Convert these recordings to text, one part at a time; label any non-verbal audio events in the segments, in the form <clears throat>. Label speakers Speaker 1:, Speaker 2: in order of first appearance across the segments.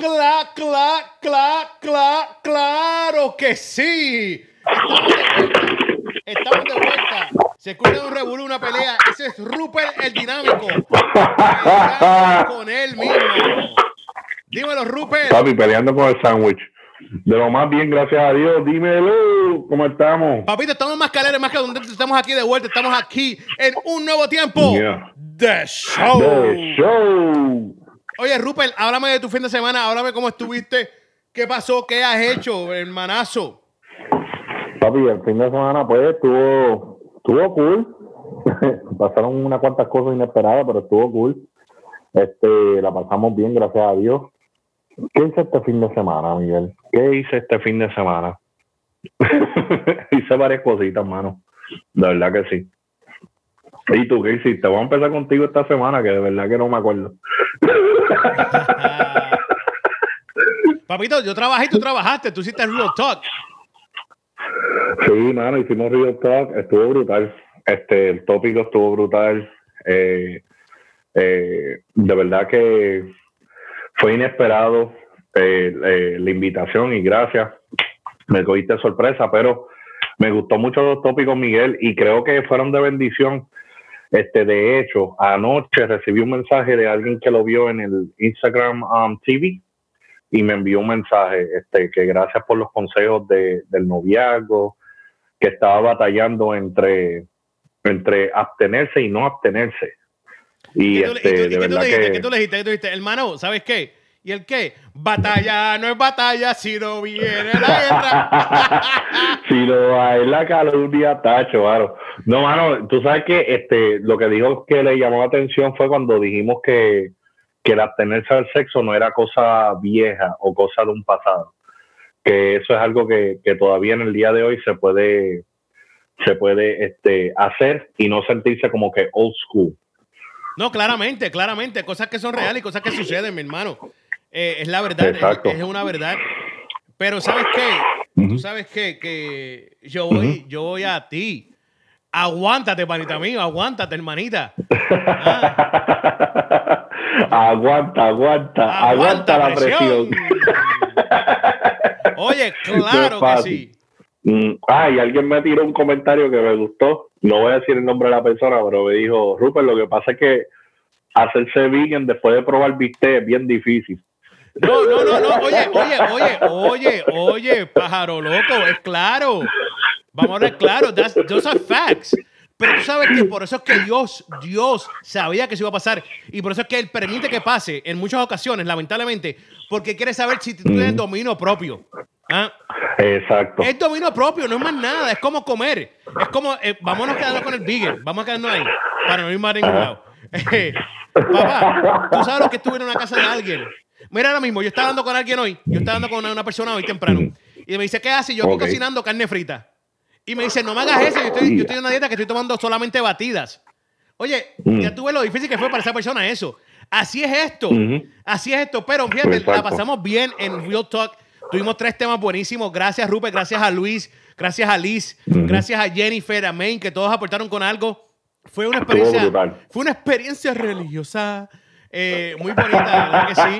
Speaker 1: ¡Cla, cla, cla, cla, claro que sí! Estamos de vuelta. Se escucha un revolú, una pelea. Ese es Rupert el dinámico. Peleando con él mismo. Dímelo, Rupert.
Speaker 2: Papi, peleando con el sándwich. De lo más bien, gracias a Dios. Dímelo, ¿cómo estamos?
Speaker 1: Papito, estamos más caleres, más que donde estamos aquí de vuelta. Estamos aquí en un nuevo tiempo
Speaker 2: Yeah.
Speaker 1: de show.
Speaker 2: The show.
Speaker 1: Oye, Rupert, háblame de tu fin de semana, háblame cómo estuviste, qué pasó, qué has hecho, hermanazo.
Speaker 2: Papi, el fin de semana, pues, estuvo, estuvo cool. <laughs> Pasaron unas cuantas cosas inesperadas, pero estuvo cool. Este, la pasamos bien, gracias a Dios. ¿Qué hice este fin de semana, Miguel? ¿Qué hice este fin de semana? <laughs> hice varias cositas, mano. De verdad que sí. ¿Y tú qué hiciste? Voy a empezar contigo esta semana, que de verdad que no me acuerdo. <laughs>
Speaker 1: Papito, yo trabajé y tú trabajaste, tú hiciste Real Talk.
Speaker 2: Sí, mano, hicimos Rio Talk, estuvo brutal. Este, el tópico estuvo brutal. Eh, eh, de verdad que fue inesperado eh, eh, la invitación y gracias. Me cogiste sorpresa, pero me gustó mucho los tópicos, Miguel, y creo que fueron de bendición. Este, de hecho, anoche recibí un mensaje de alguien que lo vio en el Instagram um, TV y me envió un mensaje este, que gracias por los consejos de, del noviazgo, que estaba batallando entre, entre abstenerse y no abstenerse. Y,
Speaker 1: ¿Qué tú, le-
Speaker 2: este,
Speaker 1: y tú- y
Speaker 2: de
Speaker 1: qué tú
Speaker 2: verdad
Speaker 1: dijiste?
Speaker 2: que
Speaker 1: ¿Qué tú le dijiste? ¿Qué tú dijiste? Hermano, ¿sabes qué? ¿Y el qué? Batalla no es batalla si no viene la guerra. <laughs>
Speaker 2: si no hay la calumnia, tacho, mano. No, mano, tú sabes que este, lo que dijo que le llamó la atención fue cuando dijimos que, que el abstenerse al sexo no era cosa vieja o cosa de un pasado. Que eso es algo que, que todavía en el día de hoy se puede, se puede este, hacer y no sentirse como que old school.
Speaker 1: No, claramente, claramente. Cosas que son reales y cosas que suceden, mi hermano. Eh, es la verdad, es, una verdad. Pero ¿sabes qué? Tú sabes qué? que yo voy, yo voy a ti. Aguántate, panita mío, aguántate, hermanita. <laughs>
Speaker 2: aguanta, aguanta, aguanta, la presión. <laughs>
Speaker 1: Oye, <laughs> claro que sí.
Speaker 2: Mm, ah, y alguien me tiró un comentario que me gustó. No voy a decir el nombre de la persona, pero me dijo, Rupert, lo que pasa es que hacerse vegan después de probar bistec es bien difícil.
Speaker 1: No, no, no, no. Oye, oye, oye, oye, oye, pájaro loco, es claro. Vamos a hablar claro. That's, those are facts. Pero tú sabes que por eso es que Dios, Dios sabía que eso iba a pasar. Y por eso es que Él permite que pase en muchas ocasiones, lamentablemente, porque quiere saber si tú tienes dominio propio. ¿Ah?
Speaker 2: Exacto.
Speaker 1: Es dominio propio, no es más nada. Es como comer. Es como, eh, vámonos quedando con el vegan. Vamos a quedarnos ahí. Para no ir más a ningún lado. <laughs> Eh, papá, tú sabes lo que estuve en una casa de alguien. Mira ahora mismo, yo estaba hablando con alguien hoy. Yo estaba hablando con una, persona hoy temprano. Y me dice, ¿qué haces? Yo aquí
Speaker 2: Ok.
Speaker 1: cocinando carne frita. Y me dice, no me hagas eso. Yo estoy, yo estoy en una dieta que estoy tomando solamente batidas. Oye,
Speaker 2: Mm.
Speaker 1: ya tuve lo difícil que fue para esa persona eso. Así es esto.
Speaker 2: Ujú.
Speaker 1: Así es esto. Pero fíjate, la
Speaker 2: Exacto.
Speaker 1: pasamos bien en Real Talk. Tuvimos tres temas buenísimos. Gracias, Rupert. Gracias a Luis. Gracias a Liz. Gracias a Jennifer, a Main, que todos aportaron con algo. Fue una experiencia. Fue una experiencia religiosa. Eh, muy bonita, de verdad que sí.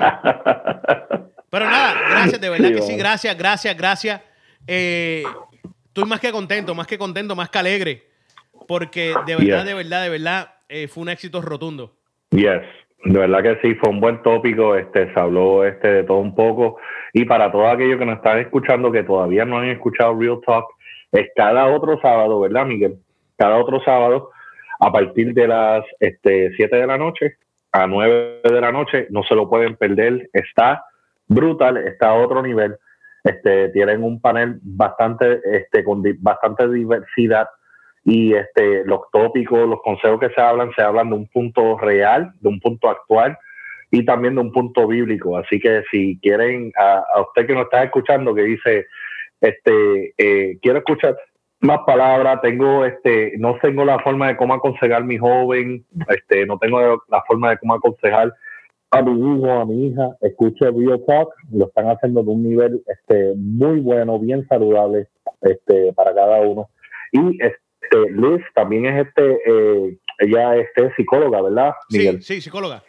Speaker 1: Pero nada, gracias, de verdad
Speaker 2: Sí,
Speaker 1: que sí. Gracias, gracias, gracias. Eh, estoy más que contento, más que contento, más que alegre. Porque de verdad,
Speaker 2: Yes.
Speaker 1: de verdad, de verdad, eh, fue un éxito rotundo.
Speaker 2: Yes, de verdad que sí, fue un buen tópico, este, se habló este, de todo un poco. Y para todos aquellos que nos están escuchando, que todavía no han escuchado Real Talk, es cada otro sábado, ¿verdad, Miguel? Cada otro sábado, a partir de las este, 7 de la noche a 9 de la noche, no se lo pueden perder, está brutal, está a otro nivel. Este, tienen un panel bastante, este, con bastante diversidad y este, los tópicos, los consejos que se hablan, se hablan de un punto real, de un punto actual y también de un punto bíblico. Así que si quieren, a, a usted que nos está escuchando, que dice, este, eh, quiero escuchar más palabras, tengo, este, no tengo la forma de cómo aconsejar a mi joven, este, no tengo la forma de cómo aconsejar a mi hijo, a mi hija, escuche Bio Talk, lo están haciendo de un nivel este, muy bueno, bien saludable este, para cada uno. Y este, Liz también es este, eh, ella es este, psicóloga, ¿verdad?
Speaker 1: Sí, sí, psicóloga.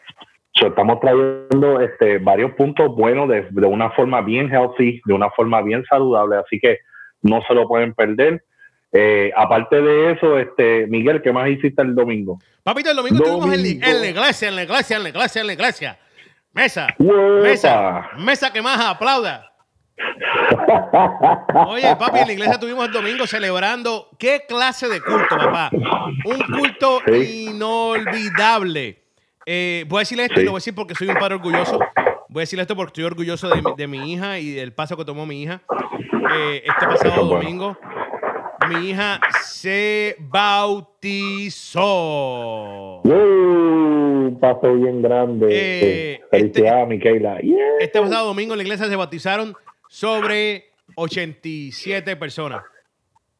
Speaker 2: estamos trayendo este, varios puntos buenos de, de, una forma bien healthy, de una forma bien saludable, así que no se lo pueden perder. Eh, aparte de eso, este Miguel, ¿qué más hiciste el domingo?
Speaker 1: Papito, el domingo, estuvimos en, en, la iglesia, en la iglesia, en la iglesia, en la iglesia. Mesa, mesa, mesa que más aplauda. Oye, papi, en la iglesia estuvimos el domingo celebrando qué clase de culto, papá. Un culto inolvidable. Eh, voy a decirle esto y lo voy a decir porque soy un padre orgulloso. Voy a decirle esto porque estoy orgulloso de mi, de mi hija y del paso que tomó mi hija eh, este pasado domingo. Mi hija se bautizó.
Speaker 2: un paso bien grande.
Speaker 1: Eh,
Speaker 2: Felicidades, este, Micaela.
Speaker 1: Este pasado domingo en la iglesia se bautizaron sobre 87 personas.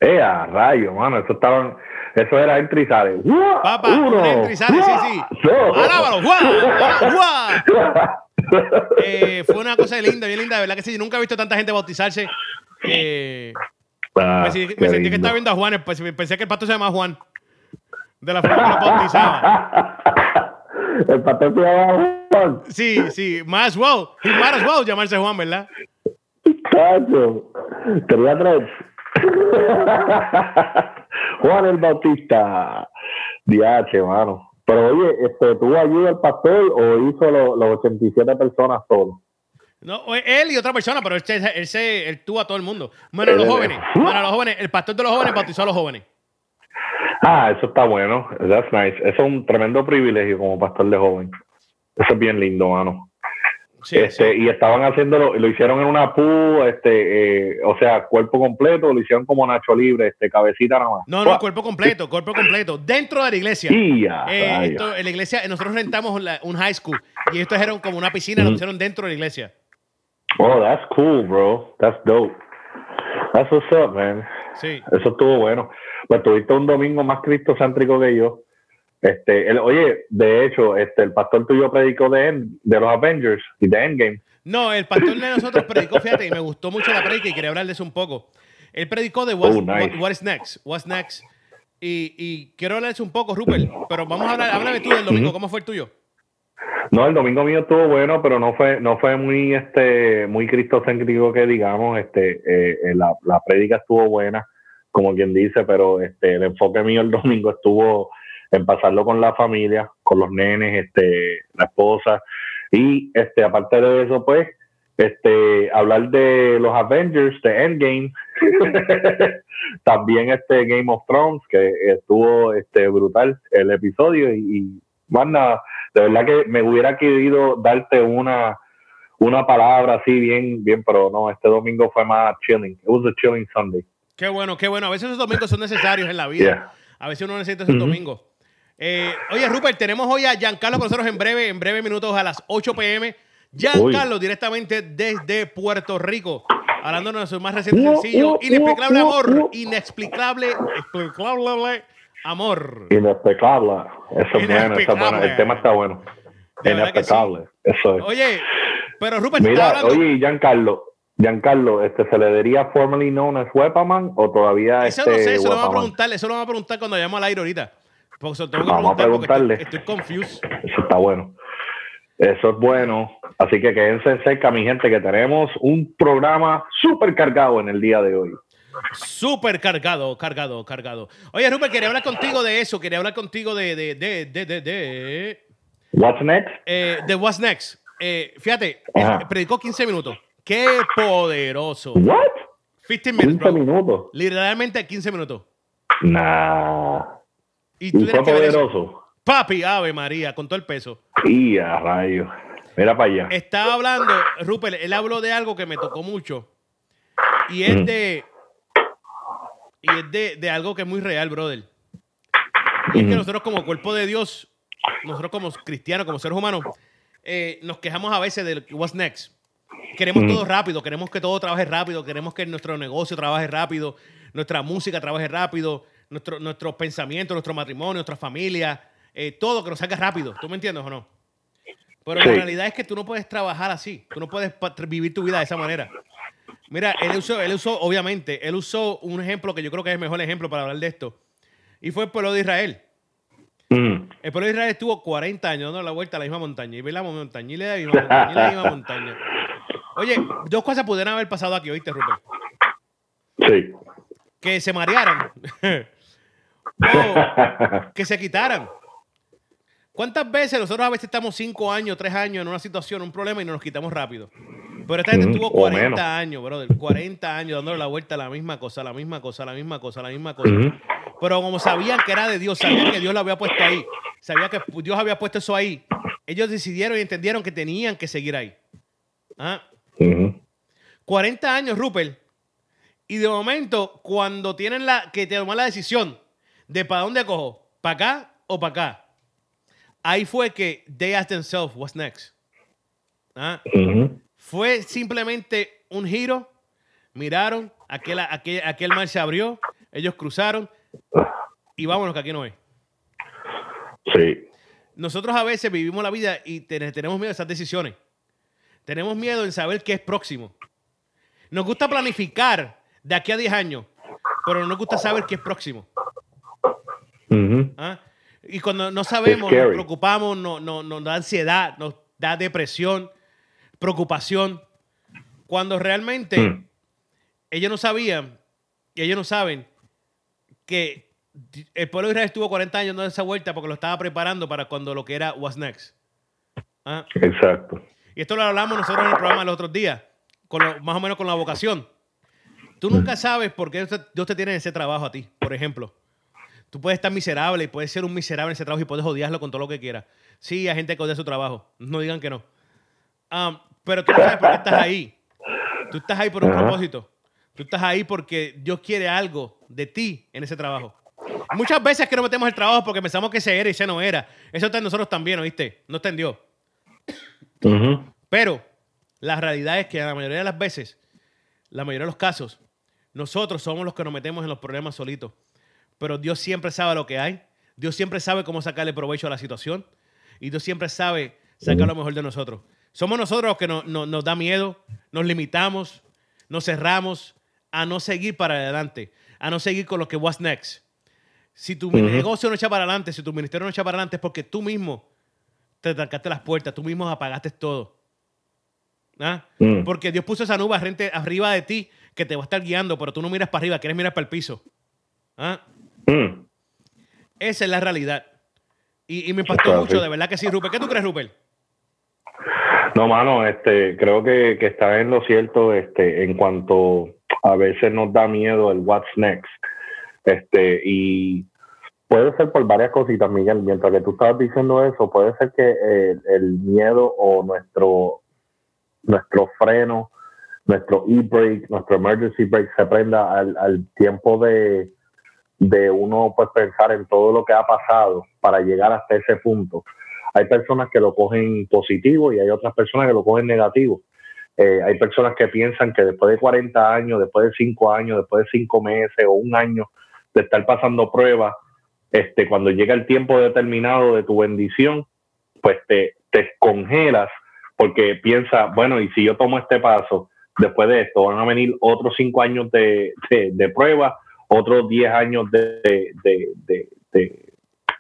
Speaker 2: Eh, a rayo, mano, eso estaban, eso era entry y sale.
Speaker 1: Papá, Uno, entry y sale, sí, sí. Alábalo, ¡guau! <laughs> eh, fue una cosa linda, bien linda, de verdad que sí, nunca he visto tanta gente bautizarse. Eh, ah, me, me sentí que estaba viendo a Juan, pues, pensé que el pato se llama Juan. De la forma que lo bautizaba. <laughs>
Speaker 2: el pato se llama Juan.
Speaker 1: Sí, sí, más well. He might as well llamarse Juan, ¿verdad?
Speaker 2: Cacho, tenía tres. <laughs> Juan el Bautista. Diache, mano. Pero oye, este, ¿tuvo ayuda el pastor o hizo los lo 87 personas solo?
Speaker 1: No, él y otra persona, pero él, él, él, tuvo a todo el mundo. Bueno, los jóvenes. Bueno, los jóvenes. El pastor de los jóvenes bautizó a los jóvenes.
Speaker 2: Ah, eso está bueno. That's nice. Eso es un tremendo privilegio como pastor de joven. Eso es bien lindo, mano. Sí, este, Y estaban haciéndolo, lo hicieron en una pu, este, eh, o sea, cuerpo completo, lo hicieron como Nacho Libre, este, cabecita nada más.
Speaker 1: No, no, cuerpo completo, cuerpo completo, dentro de la iglesia.
Speaker 2: eh,
Speaker 1: esto, en la iglesia, nosotros rentamos un high school y esto era como una piscina, lo hicieron dentro de la iglesia.
Speaker 2: Oh, that's cool, bro. That's dope. That's what's up, man.
Speaker 1: Sí.
Speaker 2: Eso estuvo bueno. Pues tuviste un domingo más cristocéntrico que yo. Este, el, oye, de hecho, este, el pastor tuyo predicó de, de los Avengers y de Endgame.
Speaker 1: No, el pastor de nosotros predicó, fíjate, y me gustó mucho la predica y quería hablar de eso un poco. Él predicó de What's,
Speaker 2: Oh, nice.
Speaker 1: what, what is Next, What's Next. Y, y quiero hablar de eso un poco, Rupert, pero vamos a hablar, háblame tú del domingo, ¿cómo fue el tuyo?
Speaker 2: No, el domingo mío estuvo bueno, pero no fue, no fue muy, este, muy cristocéntrico que digamos, este, eh, eh, la, la prédica estuvo buena, como quien dice, pero este, el enfoque mío el domingo estuvo en pasarlo con la familia, con los nenes, este, la esposa, y este, aparte de eso, pues, este, hablar de los Avengers, de Endgame, <laughs> también este Game of Thrones, que estuvo este brutal el episodio, y, y nada, de verdad que me hubiera querido darte una una palabra así bien, bien, pero no, este domingo fue más chilling. It was a chilling Sunday.
Speaker 1: Qué bueno, qué bueno. A veces esos domingos son necesarios en la vida.
Speaker 2: Yeah.
Speaker 1: A veces uno necesita esos domingos. Eh, oye, Rupert, tenemos hoy a Giancarlo con nosotros en breve, en breve minutos a las 8 pm. Giancarlo, directamente desde Puerto Rico, hablándonos de su más reciente sencillo, Inexplicable Amor, Inexplicable, Explicable Amor.
Speaker 2: Inexplicable. Eso es bueno, eso es bueno. El tema está bueno.
Speaker 1: Sí.
Speaker 2: Inexplicable. Eso es.
Speaker 1: Oye, pero Rupert,
Speaker 2: Mira,
Speaker 1: hablando.
Speaker 2: oye, Giancarlo, Giancarlo, este, ¿se le diría formerly known as Wepaman o todavía
Speaker 1: Eso
Speaker 2: este
Speaker 1: no sé, eso lo vamos a preguntar, eso lo vamos a preguntar cuando vayamos al aire ahorita. Porque eso tengo que
Speaker 2: Vamos a
Speaker 1: preguntar
Speaker 2: preguntarle.
Speaker 1: estoy, estoy confused.
Speaker 2: Eso está bueno. Eso es bueno. Así que quédense cerca, mi gente, que tenemos un programa súper cargado en el día de hoy.
Speaker 1: Súper cargado, cargado, cargado. Oye, Rupert, quería hablar contigo de eso. Quería hablar contigo de, de, de, de, de, de,
Speaker 2: What's next?
Speaker 1: eh, de What's Next. Eh, fíjate, eh, predicó 15 minutos. ¡Qué poderoso!
Speaker 2: What?
Speaker 1: 15 minutes,
Speaker 2: 15
Speaker 1: bro.
Speaker 2: minutos.
Speaker 1: Literalmente 15 minutos.
Speaker 2: Nah.
Speaker 1: Y tú tienes que ver
Speaker 2: poderoso.
Speaker 1: Papi, Ave María, con todo el peso.
Speaker 2: Y a rayo. Mira para allá.
Speaker 1: Estaba hablando, Rupert, él habló de algo que me tocó mucho. Y es
Speaker 2: Mm.
Speaker 1: de. Y es de, de algo que es muy real, brother. Y es que nosotros, como cuerpo de Dios, nosotros como cristianos, como seres humanos, eh, nos quejamos a veces del what's next. queremos todo rápido, queremos que todo trabaje rápido, queremos que nuestro negocio trabaje rápido, nuestra música trabaje rápido, nuestro, nuestros pensamientos, nuestro matrimonio, nuestra familia, eh, todo que nos salga rápido. ¿Tú me entiendes o no? Pero la realidad es que tú no puedes trabajar así, tú no puedes vivir tu vida de esa manera. Mira, él usó, él usó, obviamente, él usó un ejemplo que yo creo que es el mejor ejemplo para hablar de esto, y fue el pueblo de Israel. Mm. El pueblo de Israel estuvo 40 años dando la vuelta a la misma montaña, y ve la montaña, y la misma montaña, y la misma montaña. Oye, dos cosas pudieran haber pasado aquí, ¿oíste, Rupert?
Speaker 2: Sí.
Speaker 1: Que se marearan. <laughs> o que se quitaran. ¿Cuántas veces nosotros a veces estamos cinco años, tres años en una situación, un problema y no nos quitamos rápido? Pero esta gente estuvo 40 años, brother. 40 años dándole la vuelta a la misma cosa, la misma cosa, la misma cosa, la misma cosa. Pero como sabían que era de Dios, sabían que Dios lo había puesto ahí, sabían que Dios había puesto eso ahí, ellos decidieron y entendieron que tenían que seguir ahí. ¿Ah? 40 años, Rupert. Y de momento, cuando tienen la que tomar la decisión de para dónde cojo, para acá o para acá, ahí fue que they asked themselves, what's next? ¿Ah? Fue simplemente un giro, miraron, aquel, aquel, aquel mar se abrió, ellos cruzaron y vámonos que aquí no es.
Speaker 2: Sí.
Speaker 1: Nosotros a veces vivimos la vida y tenemos miedo de esas decisiones. Tenemos miedo en saber qué es próximo. Nos gusta planificar de aquí a 10 años, pero no nos gusta saber qué es próximo. ¿Ah? Y cuando no sabemos, nos preocupamos, nos, da ansiedad, nos da depresión, preocupación. Cuando realmente hmm. ellos no sabían, y ellos no saben, que el pueblo de Israel estuvo 40 años dando esa vuelta porque lo estaba preparando para cuando lo que era What's Next.
Speaker 2: ¿Ah? Exacto.
Speaker 1: Y esto lo hablamos nosotros en el programa los otros días, con más o menos con la vocación. Tú nunca sabes por qué Dios te tiene ese trabajo a ti, por ejemplo. Tú puedes estar miserable y puedes ser un miserable en ese trabajo y puedes odiarlo con todo lo que quieras. Sí, hay gente que odia su trabajo. No digan que no. Pero tú no sabes por qué estás ahí. Tú estás ahí por un propósito. Tú estás ahí porque Dios quiere algo de ti en ese trabajo. Muchas veces que no metemos el trabajo porque pensamos que se era y se no era. Eso está en nosotros también, ¿oíste? No está en Dios. Pero la realidad es que la mayoría de las veces, la mayoría de los casos, nosotros somos los que nos metemos en los problemas solitos. Pero Dios siempre sabe lo que hay. Dios siempre sabe cómo sacarle provecho a la situación. Y Dios siempre sabe sacar lo mejor de nosotros. Somos nosotros los que nos da miedo, nos limitamos, nos cerramos a no seguir para adelante, a no seguir con lo que was next. Si tu negocio no echa para adelante, si tu ministerio no echa para adelante, es porque tú mismo te trancaste las puertas, tú mismo apagaste todo. ¿Ah? Mm. Porque Dios puso esa nube arriba de ti que te va a estar guiando, pero tú no miras para arriba, quieres mirar para el piso. ¿Ah? Mm. Esa es la realidad. Y, me impactó mucho, de verdad que sí, Rupert. ¿Qué tú crees, Rupert?
Speaker 2: No, mano, este, creo que, que está en lo cierto este, en cuanto a veces nos da miedo el what's next. Este, y Puede ser por varias cositas, Miguel. Mientras que tú estabas diciendo eso, puede ser que el, miedo o nuestro, nuestro freno, nuestro e-brake, nuestro emergency brake se prenda al, tiempo de, de uno pues pensar en todo lo que ha pasado para llegar hasta ese punto. Hay personas que lo cogen positivo y hay otras personas que lo cogen negativo. Eh, hay personas que piensan que después de 40 años, después de 5 años, después de 5 meses o un año de estar pasando pruebas, este, cuando llega el tiempo determinado de tu bendición, pues te, te congelas porque piensas, bueno, y si yo tomo este paso, después de esto van a venir otros cinco años de, de, prueba, otros diez años de,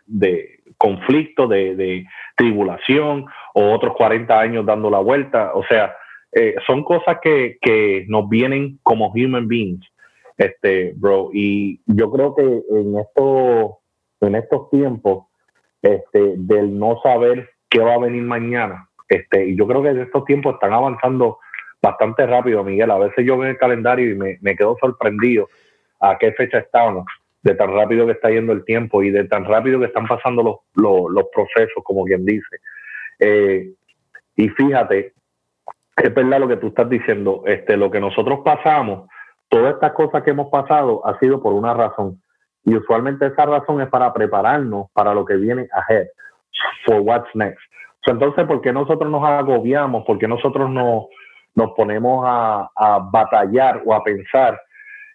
Speaker 2: de conflicto, de, tribulación, o otros 40 años dando la vuelta. O sea, eh, son cosas que, que, nos vienen como human beings, este, bro. Y yo creo que en esto en estos tiempos este, del no saber qué va a venir mañana. Este, y yo creo que en estos tiempos están avanzando bastante rápido, Miguel. A veces yo veo el calendario y me, me quedo sorprendido a qué fecha estamos, de tan rápido que está yendo el tiempo y de tan rápido que están pasando los, los, procesos, como quien dice. Eh, y fíjate, es verdad lo que tú estás diciendo, este, lo que nosotros pasamos, todas estas cosas que hemos pasado ha sido por una razón. Y usualmente esa razón es para prepararnos para lo que viene ahead, for what's next. entonces, ¿por qué nosotros nos agobiamos? ¿Por qué nosotros nos, nos ponemos a, batallar o a pensar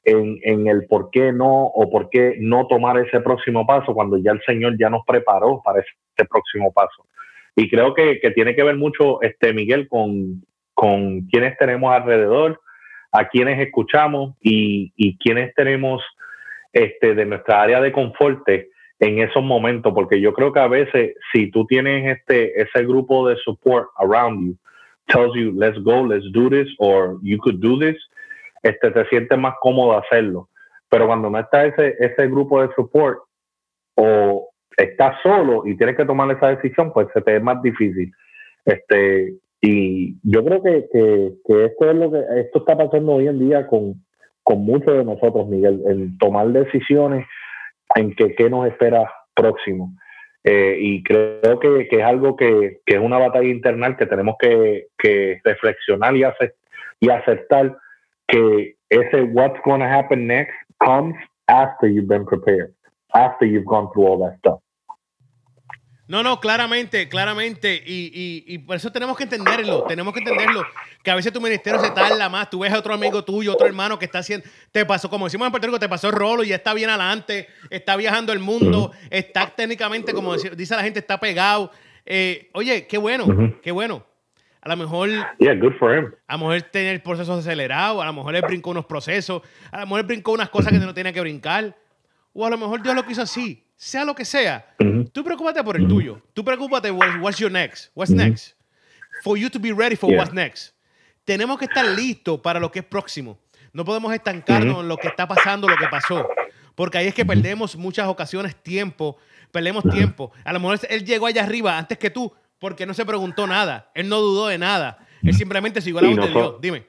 Speaker 2: en, en, el por qué no o por qué no tomar ese próximo paso cuando ya el Señor ya nos preparó para ese próximo paso. Y creo que, que tiene que ver mucho, este Miguel, con, con quienes tenemos alrededor, a quienes escuchamos y, y quienes tenemos este, de nuestra área de confort en esos momentos, porque yo creo que a veces si tú tienes este, ese grupo de support around you, tells you, let's go, let's do this, or you could do this, este, te sientes más cómodo hacerlo. Pero cuando no está ese, ese grupo de support o estás solo y tienes que tomar esa decisión, pues se te es más difícil. Este, y yo creo que, que, esto es lo que esto está pasando hoy en día con, con muchos de nosotros, Miguel, en tomar decisiones en que qué nos espera próximo. Eh, y creo que, que, es algo que, que, es una batalla internal que tenemos que, que reflexionar y, hacer, y aceptar que ese what's going to happen next comes after you've been prepared, after you've gone through all that stuff.
Speaker 1: No, no, claramente, claramente. Y, y, por eso tenemos que entenderlo. Tenemos que entenderlo. Que a veces tu ministerio se tarda más. Tú ves a otro amigo tuyo, otro hermano que está haciendo. Te pasó, como decimos en Puerto Rico, te pasó el rolo y ya está bien adelante. Está viajando el mundo. Está técnicamente, como dice la gente, está pegado. Eh, oye, qué bueno, qué bueno. A lo mejor.
Speaker 2: Yeah, good for him.
Speaker 1: A lo mejor tener procesos acelerados. A lo mejor él brincó unos procesos. A lo mejor él brincó unas cosas que no tenía que brincar. O a lo mejor Dios lo quiso así sea lo que sea, tú preocúpate por el tuyo. Tú preocúpate what's your next, what's next, for you to be ready for what's next. Tenemos que estar listos para lo que es próximo. No podemos estancarnos en lo que está pasando, lo que pasó, porque ahí es que perdemos muchas ocasiones tiempo, perdemos tiempo. A lo mejor él llegó allá arriba antes que tú, porque no se preguntó nada, él no dudó de nada, él simplemente siguió la voz de Dios. Dime.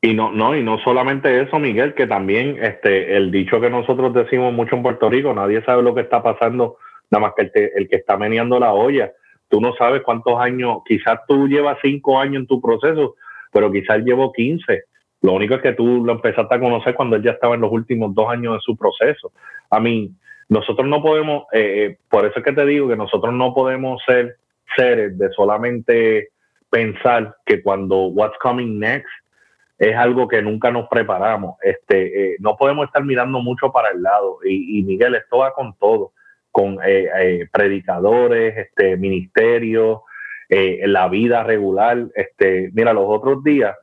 Speaker 2: Y no, no, y no solamente eso, Miguel, que también este, el dicho que nosotros decimos mucho en Puerto Rico, nadie sabe lo que está pasando, nada más que el, el que está meneando la olla. Tú no sabes cuántos años, quizás tú llevas cinco años en tu proceso, pero quizás llevo quince. Lo único es que tú lo empezaste a conocer cuando él ya estaba en los últimos dos años de su proceso. A mí, nosotros no podemos, eh, eh, por eso es que te digo que nosotros no podemos ser seres de solamente pensar que cuando what's coming next es algo que nunca nos preparamos. Este, eh, no podemos estar mirando mucho para el lado. Y, Miguel, esto va con todo, con eh, eh, predicadores, este, ministerios, la vida regular. Este, mira, los otros días,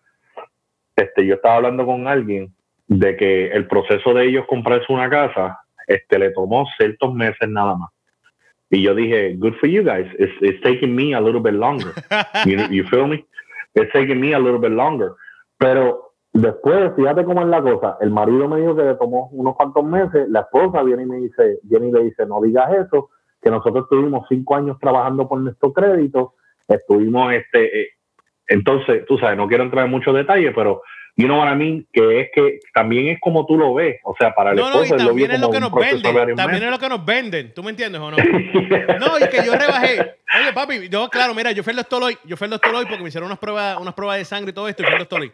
Speaker 2: este, yo estaba hablando con alguien de que el proceso de ellos comprarse una casa, este, le tomó ciertos meses nada más. Y yo dije, good for you guys. It's, it's taking me a little bit longer. <laughs> you, you feel me? It's taking me a little bit longer. Pero después, fíjate cómo es la cosa. El marido me dijo que le tomó unos cuantos meses. La esposa viene y me dice, viene y le dice, no digas eso, que nosotros estuvimos cinco años trabajando por nuestro crédito. Estuvimos, este, eh, entonces, tú sabes, no quiero entrar en muchos detalles, pero you know what I mean, que es que también es como tú lo ves, o sea, para el
Speaker 1: no, no, y también es lo que nos venden, también es lo que nos venden, ¿tú me entiendes o no? <laughs> no, y que yo rebajé, oye papi, yo claro, mira, yo fui al doctor hoy, yo fui al doctor hoy porque me hicieron unas pruebas, unas pruebas de sangre y todo esto, y fui al doctor hoy.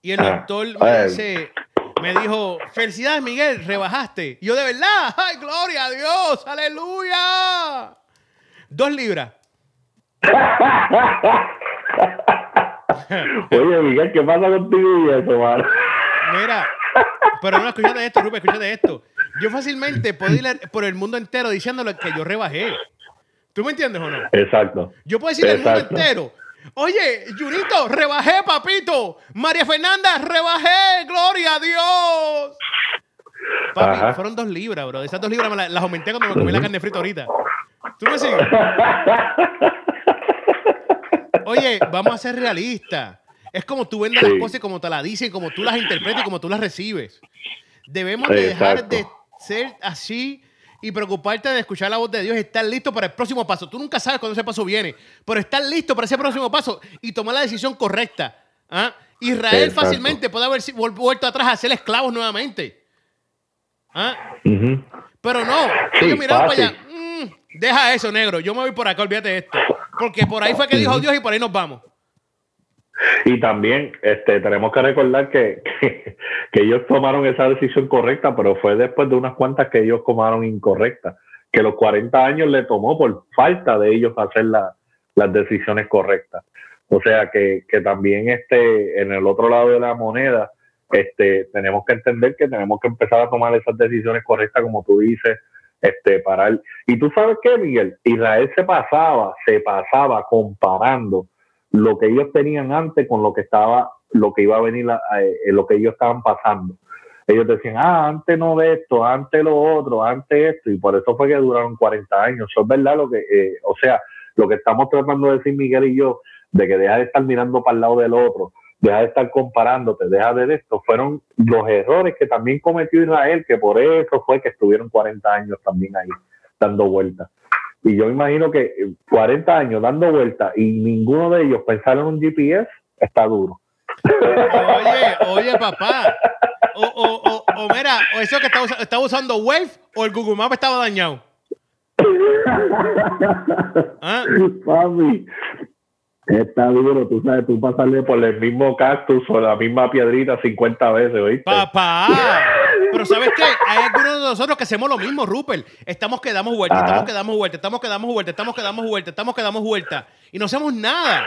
Speaker 1: Y el ah, doctor me dice, me dijo, felicidades Miguel, rebajaste. Y yo de verdad, ay, gloria a Dios, aleluya. Dos libras. <laughs> <laughs>
Speaker 2: Oye, Miguel, ¿qué pasa contigo y eso, man?
Speaker 1: Mira, pero no, escúchate esto, Rubén, escúchate esto. Yo fácilmente puedo ir por el mundo entero diciéndole que yo rebajé. ¿Tú me entiendes o no?
Speaker 2: Exacto.
Speaker 1: Yo puedo decirle al mundo entero, oye, Yurito, rebajé, papito. María Fernanda, rebajé, gloria a Dios. Papi, fueron dos libras, bro. Esas dos libras me las, aumenté cuando me comí la carne frita ahorita. ¿Tú me sigues? <laughs> Oye, vamos a ser realistas. Es como tú vendes las cosas, como te las dicen, como tú las interpretas y como tú las recibes. Debemos de dejar de ser así y preocuparte de escuchar la voz de Dios y estar listo para el próximo paso. Tú nunca sabes cuándo ese paso viene, pero estar listo para ese próximo paso y tomar la decisión correcta. ¿ah? Israel fácilmente puede haber vuelto atrás a ser esclavos nuevamente. ¿Ah? Pero no, ellos miraron para allá. Mm, deja eso, negro. Yo me voy por acá, olvídate de esto. Porque por ahí fue que dijo Dios y por ahí nos vamos.
Speaker 2: Y también este, tenemos que recordar que, que, ellos tomaron esa decisión correcta, pero fue después de unas cuantas que ellos tomaron incorrectas, que los 40 años le tomó por falta de ellos hacer las decisiones correctas. O sea que, que también este, en el otro lado de la moneda, este, tenemos que entender que tenemos que empezar a tomar esas decisiones correctas, como tú dices, este, parar. Y tú sabes qué, Miguel, Israel se pasaba, se pasaba comparando lo que ellos tenían antes con lo que estaba, lo que iba a venir, eh, lo que ellos estaban pasando. Ellos decían, ah, antes no de esto, antes lo otro, antes esto, y por eso fue que duraron 40 años. Eso es verdad lo que, eh, o sea, lo que estamos tratando de decir Miguel y yo, de que deja de estar mirando para el lado del otro, deja de estar comparándote, deja de esto, fueron los errores que también cometió Israel, que por eso fue que estuvieron 40 años también ahí dando vueltas. Y yo imagino que 40 años dando vueltas y ninguno de ellos pensaron en un GPS, está duro.
Speaker 1: Oye, oye, papá. O, o, o, mira, o eso que estaba, estaba usando Wave o el Google Maps estaba dañado. <laughs>
Speaker 2: ¿Ah? Papi, Está duro, tú sabes, tú pasarle por el mismo cactus o la misma piedrita 50 veces, ¿oíste?
Speaker 1: Papá, pero ¿sabes qué? Hay algunos de nosotros que hacemos lo mismo, Rupert. Estamos que damos vuelta, estamos que damos vuelta, estamos que damos vuelta, estamos que damos vuelta, estamos que damos vuelta. Y no hacemos nada.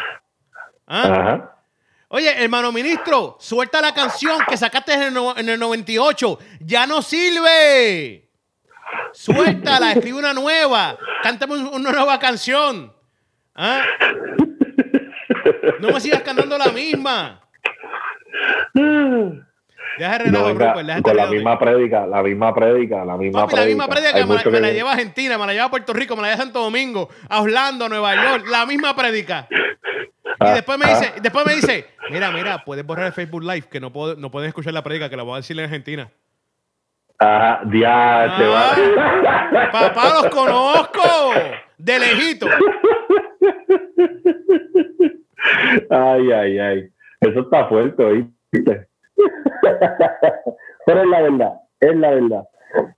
Speaker 1: ¿Ah? Oye, hermano ministro, suelta la canción que sacaste en el, en el 98. Ya no sirve. Suéltala, escribe una nueva. Cántame una nueva canción. ¿Ah? No me sigas cantando la misma.
Speaker 2: Deja de relajo, Rupert, con la misma prédica, la misma prédica, la misma
Speaker 1: prédica. La misma prédica que, me, la lleva a Argentina, me la lleva a Puerto Rico, me la lleva a Santo Domingo, a Orlando, a Nueva York, la misma prédica. Y ah, después me dice, ah. después me dice, mira, mira, puedes borrar el Facebook Live, que no, puedo, no puedes escuchar la prédica, que la voy a decir en Argentina.
Speaker 2: Ajá, ya, te va.
Speaker 1: Ah, papá, los conozco. De lejito. <laughs>
Speaker 2: Ay, ay, ay. Eso está fuerte, ¿oíste? <laughs> Pero es la verdad, es la verdad.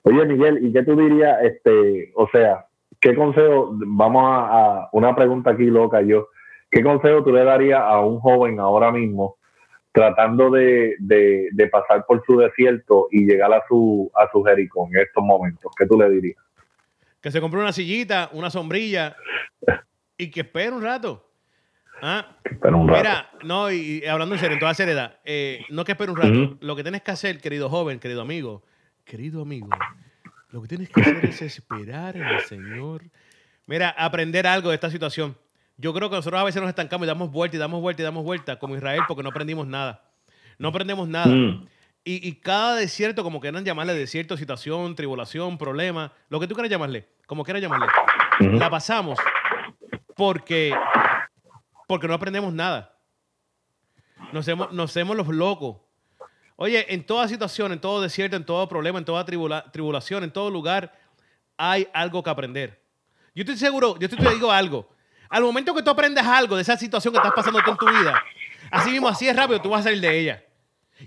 Speaker 2: Oye, Miguel, ¿y qué tú dirías? Este, o sea, ¿qué consejo? Vamos a, una pregunta aquí loca yo. ¿Qué consejo tú le darías a un joven ahora mismo tratando de, de, pasar por su desierto y llegar a su, a su Jericó en estos momentos? ¿Qué tú le dirías?
Speaker 1: Que se compre una sillita, una sombrilla y que espere un rato. Ah, mira, no, y, hablando en serio, en toda seriedad, eh, no que espere un rato. Lo que tienes que hacer, querido joven, querido amigo, querido amigo, lo que tienes que hacer es esperar en el Señor. Mira, aprender algo de esta situación. Yo creo que nosotros a veces nos estancamos y damos vuelta y damos vuelta y damos vuelta, como Israel, porque no aprendimos nada. No aprendemos nada. Mm. Y, cada desierto, como quieran llamarle desierto, situación, tribulación, problema, lo que tú quieras llamarle, como quieras llamarle, la pasamos porque porque no aprendemos nada. Nos hacemos, nos los locos. Oye, en toda situación, en todo desierto, en todo problema, en toda tribulación, en todo lugar, hay algo que aprender. Yo estoy seguro, yo te digo algo. Al momento que tú aprendes algo de esa situación que estás pasando tú en tu vida, así mismo, así es rápido, tú vas a salir de ella.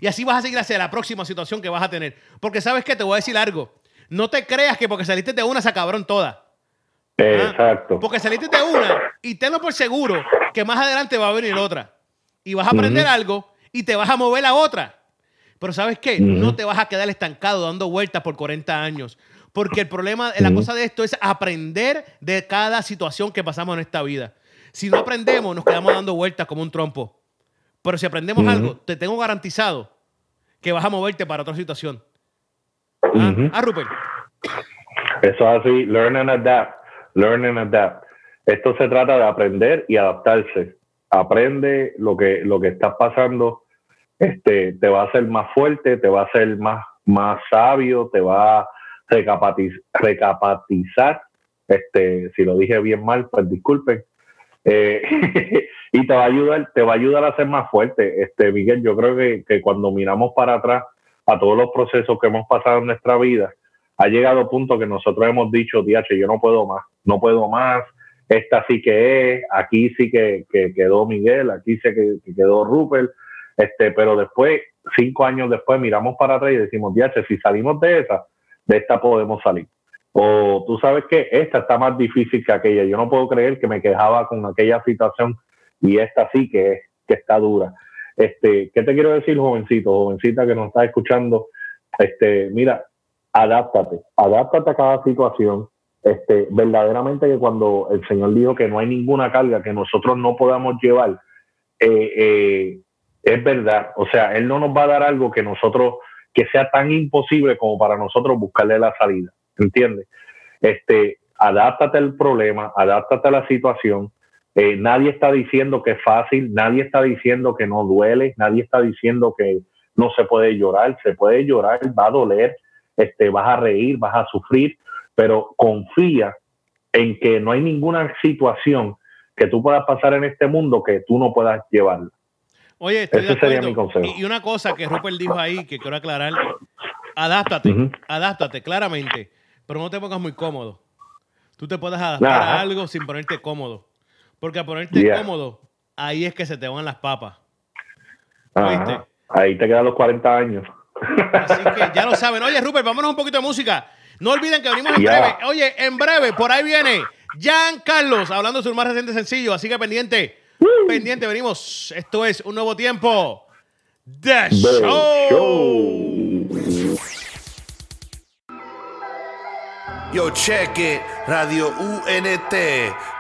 Speaker 1: Y así vas a seguir hacia la próxima situación que vas a tener. Porque sabes que te voy a decir algo. No te creas que porque saliste de una se acabaron todas.
Speaker 2: Exacto.
Speaker 1: Porque saliste de una y tenlo por seguro que más adelante va a venir otra. Y vas a aprender algo y te vas a mover a otra. Pero ¿sabes qué? No te vas a quedar estancado dando vueltas por 40 años. Porque el problema, la cosa de esto es aprender de cada situación que pasamos en esta vida. Si no aprendemos, nos quedamos dando vueltas como un trompo. Pero si aprendemos algo, te tengo garantizado que vas a moverte para otra situación. ¿Ah, ¿Ah Rupert?
Speaker 2: Eso es así, learn and adapt. Learn and adapt. Esto se trata de aprender y adaptarse. Aprende lo que, lo que está pasando, este, te va a hacer más fuerte, te va a hacer más, más sabio, te va a recapatizar, este, si lo dije bien mal, pues disculpen. Eh, <laughs> y te va a ayudar, te va a ayudar a ser más fuerte. Este, Miguel, yo creo que, que cuando miramos para atrás a todos los procesos que hemos pasado en nuestra vida, ha llegado a punto que nosotros hemos dicho, diache, yo no puedo más, no puedo más, esta sí que es, aquí sí que, quedó Miguel, aquí sí que, quedó Rupert, este, pero después, cinco años después, miramos para atrás y decimos, diache, si salimos de esa, de esta podemos salir. O tú sabes que esta está más difícil que aquella. Yo no puedo creer que me quejaba con aquella situación y esta sí que es, que está dura. Este, ¿qué te quiero decir, jovencito, jovencita que nos está escuchando? Este, mira, adáptate, adáptate a cada situación. Este, verdaderamente que cuando el Señor dijo que no hay ninguna carga que nosotros no podamos llevar, eh, eh, es verdad. O sea, Él no nos va a dar algo que nosotros, que sea tan imposible como para nosotros buscarle la salida. ¿Entiendes? Este, adáptate al problema, adáptate a la situación. Eh, nadie está diciendo que es fácil, nadie está diciendo que no duele, nadie está diciendo que no se puede llorar, se puede llorar, va a doler, este, vas a reír, vas a sufrir, pero confía en que no hay ninguna situación que tú puedas pasar en este mundo que tú no puedas llevarla.
Speaker 1: Oye, estoy
Speaker 2: Ese
Speaker 1: de
Speaker 2: sería mi consejo.
Speaker 1: Y, una cosa que Rupert dijo ahí que quiero aclarar, adáptate,
Speaker 2: Ujú.
Speaker 1: adáptate claramente, pero no te pongas muy cómodo. Tú te puedes adaptar
Speaker 2: Ajá.
Speaker 1: a algo sin ponerte cómodo. Porque a ponerte
Speaker 2: Yeah.
Speaker 1: cómodo, ahí es que se te van las papas.
Speaker 2: Ahí te quedan los 40 años.
Speaker 1: Así que ya lo saben. Oye, Rupert, vámonos un poquito de música. No olviden que venimos en breve. Oye, en breve, por ahí viene Jan Carlos hablando de su más reciente sencillo. Así que pendiente, pendiente, venimos. Esto es un nuevo tiempo. The,
Speaker 2: The
Speaker 1: Show.
Speaker 2: Show.
Speaker 3: Yo, check it, Radio UNT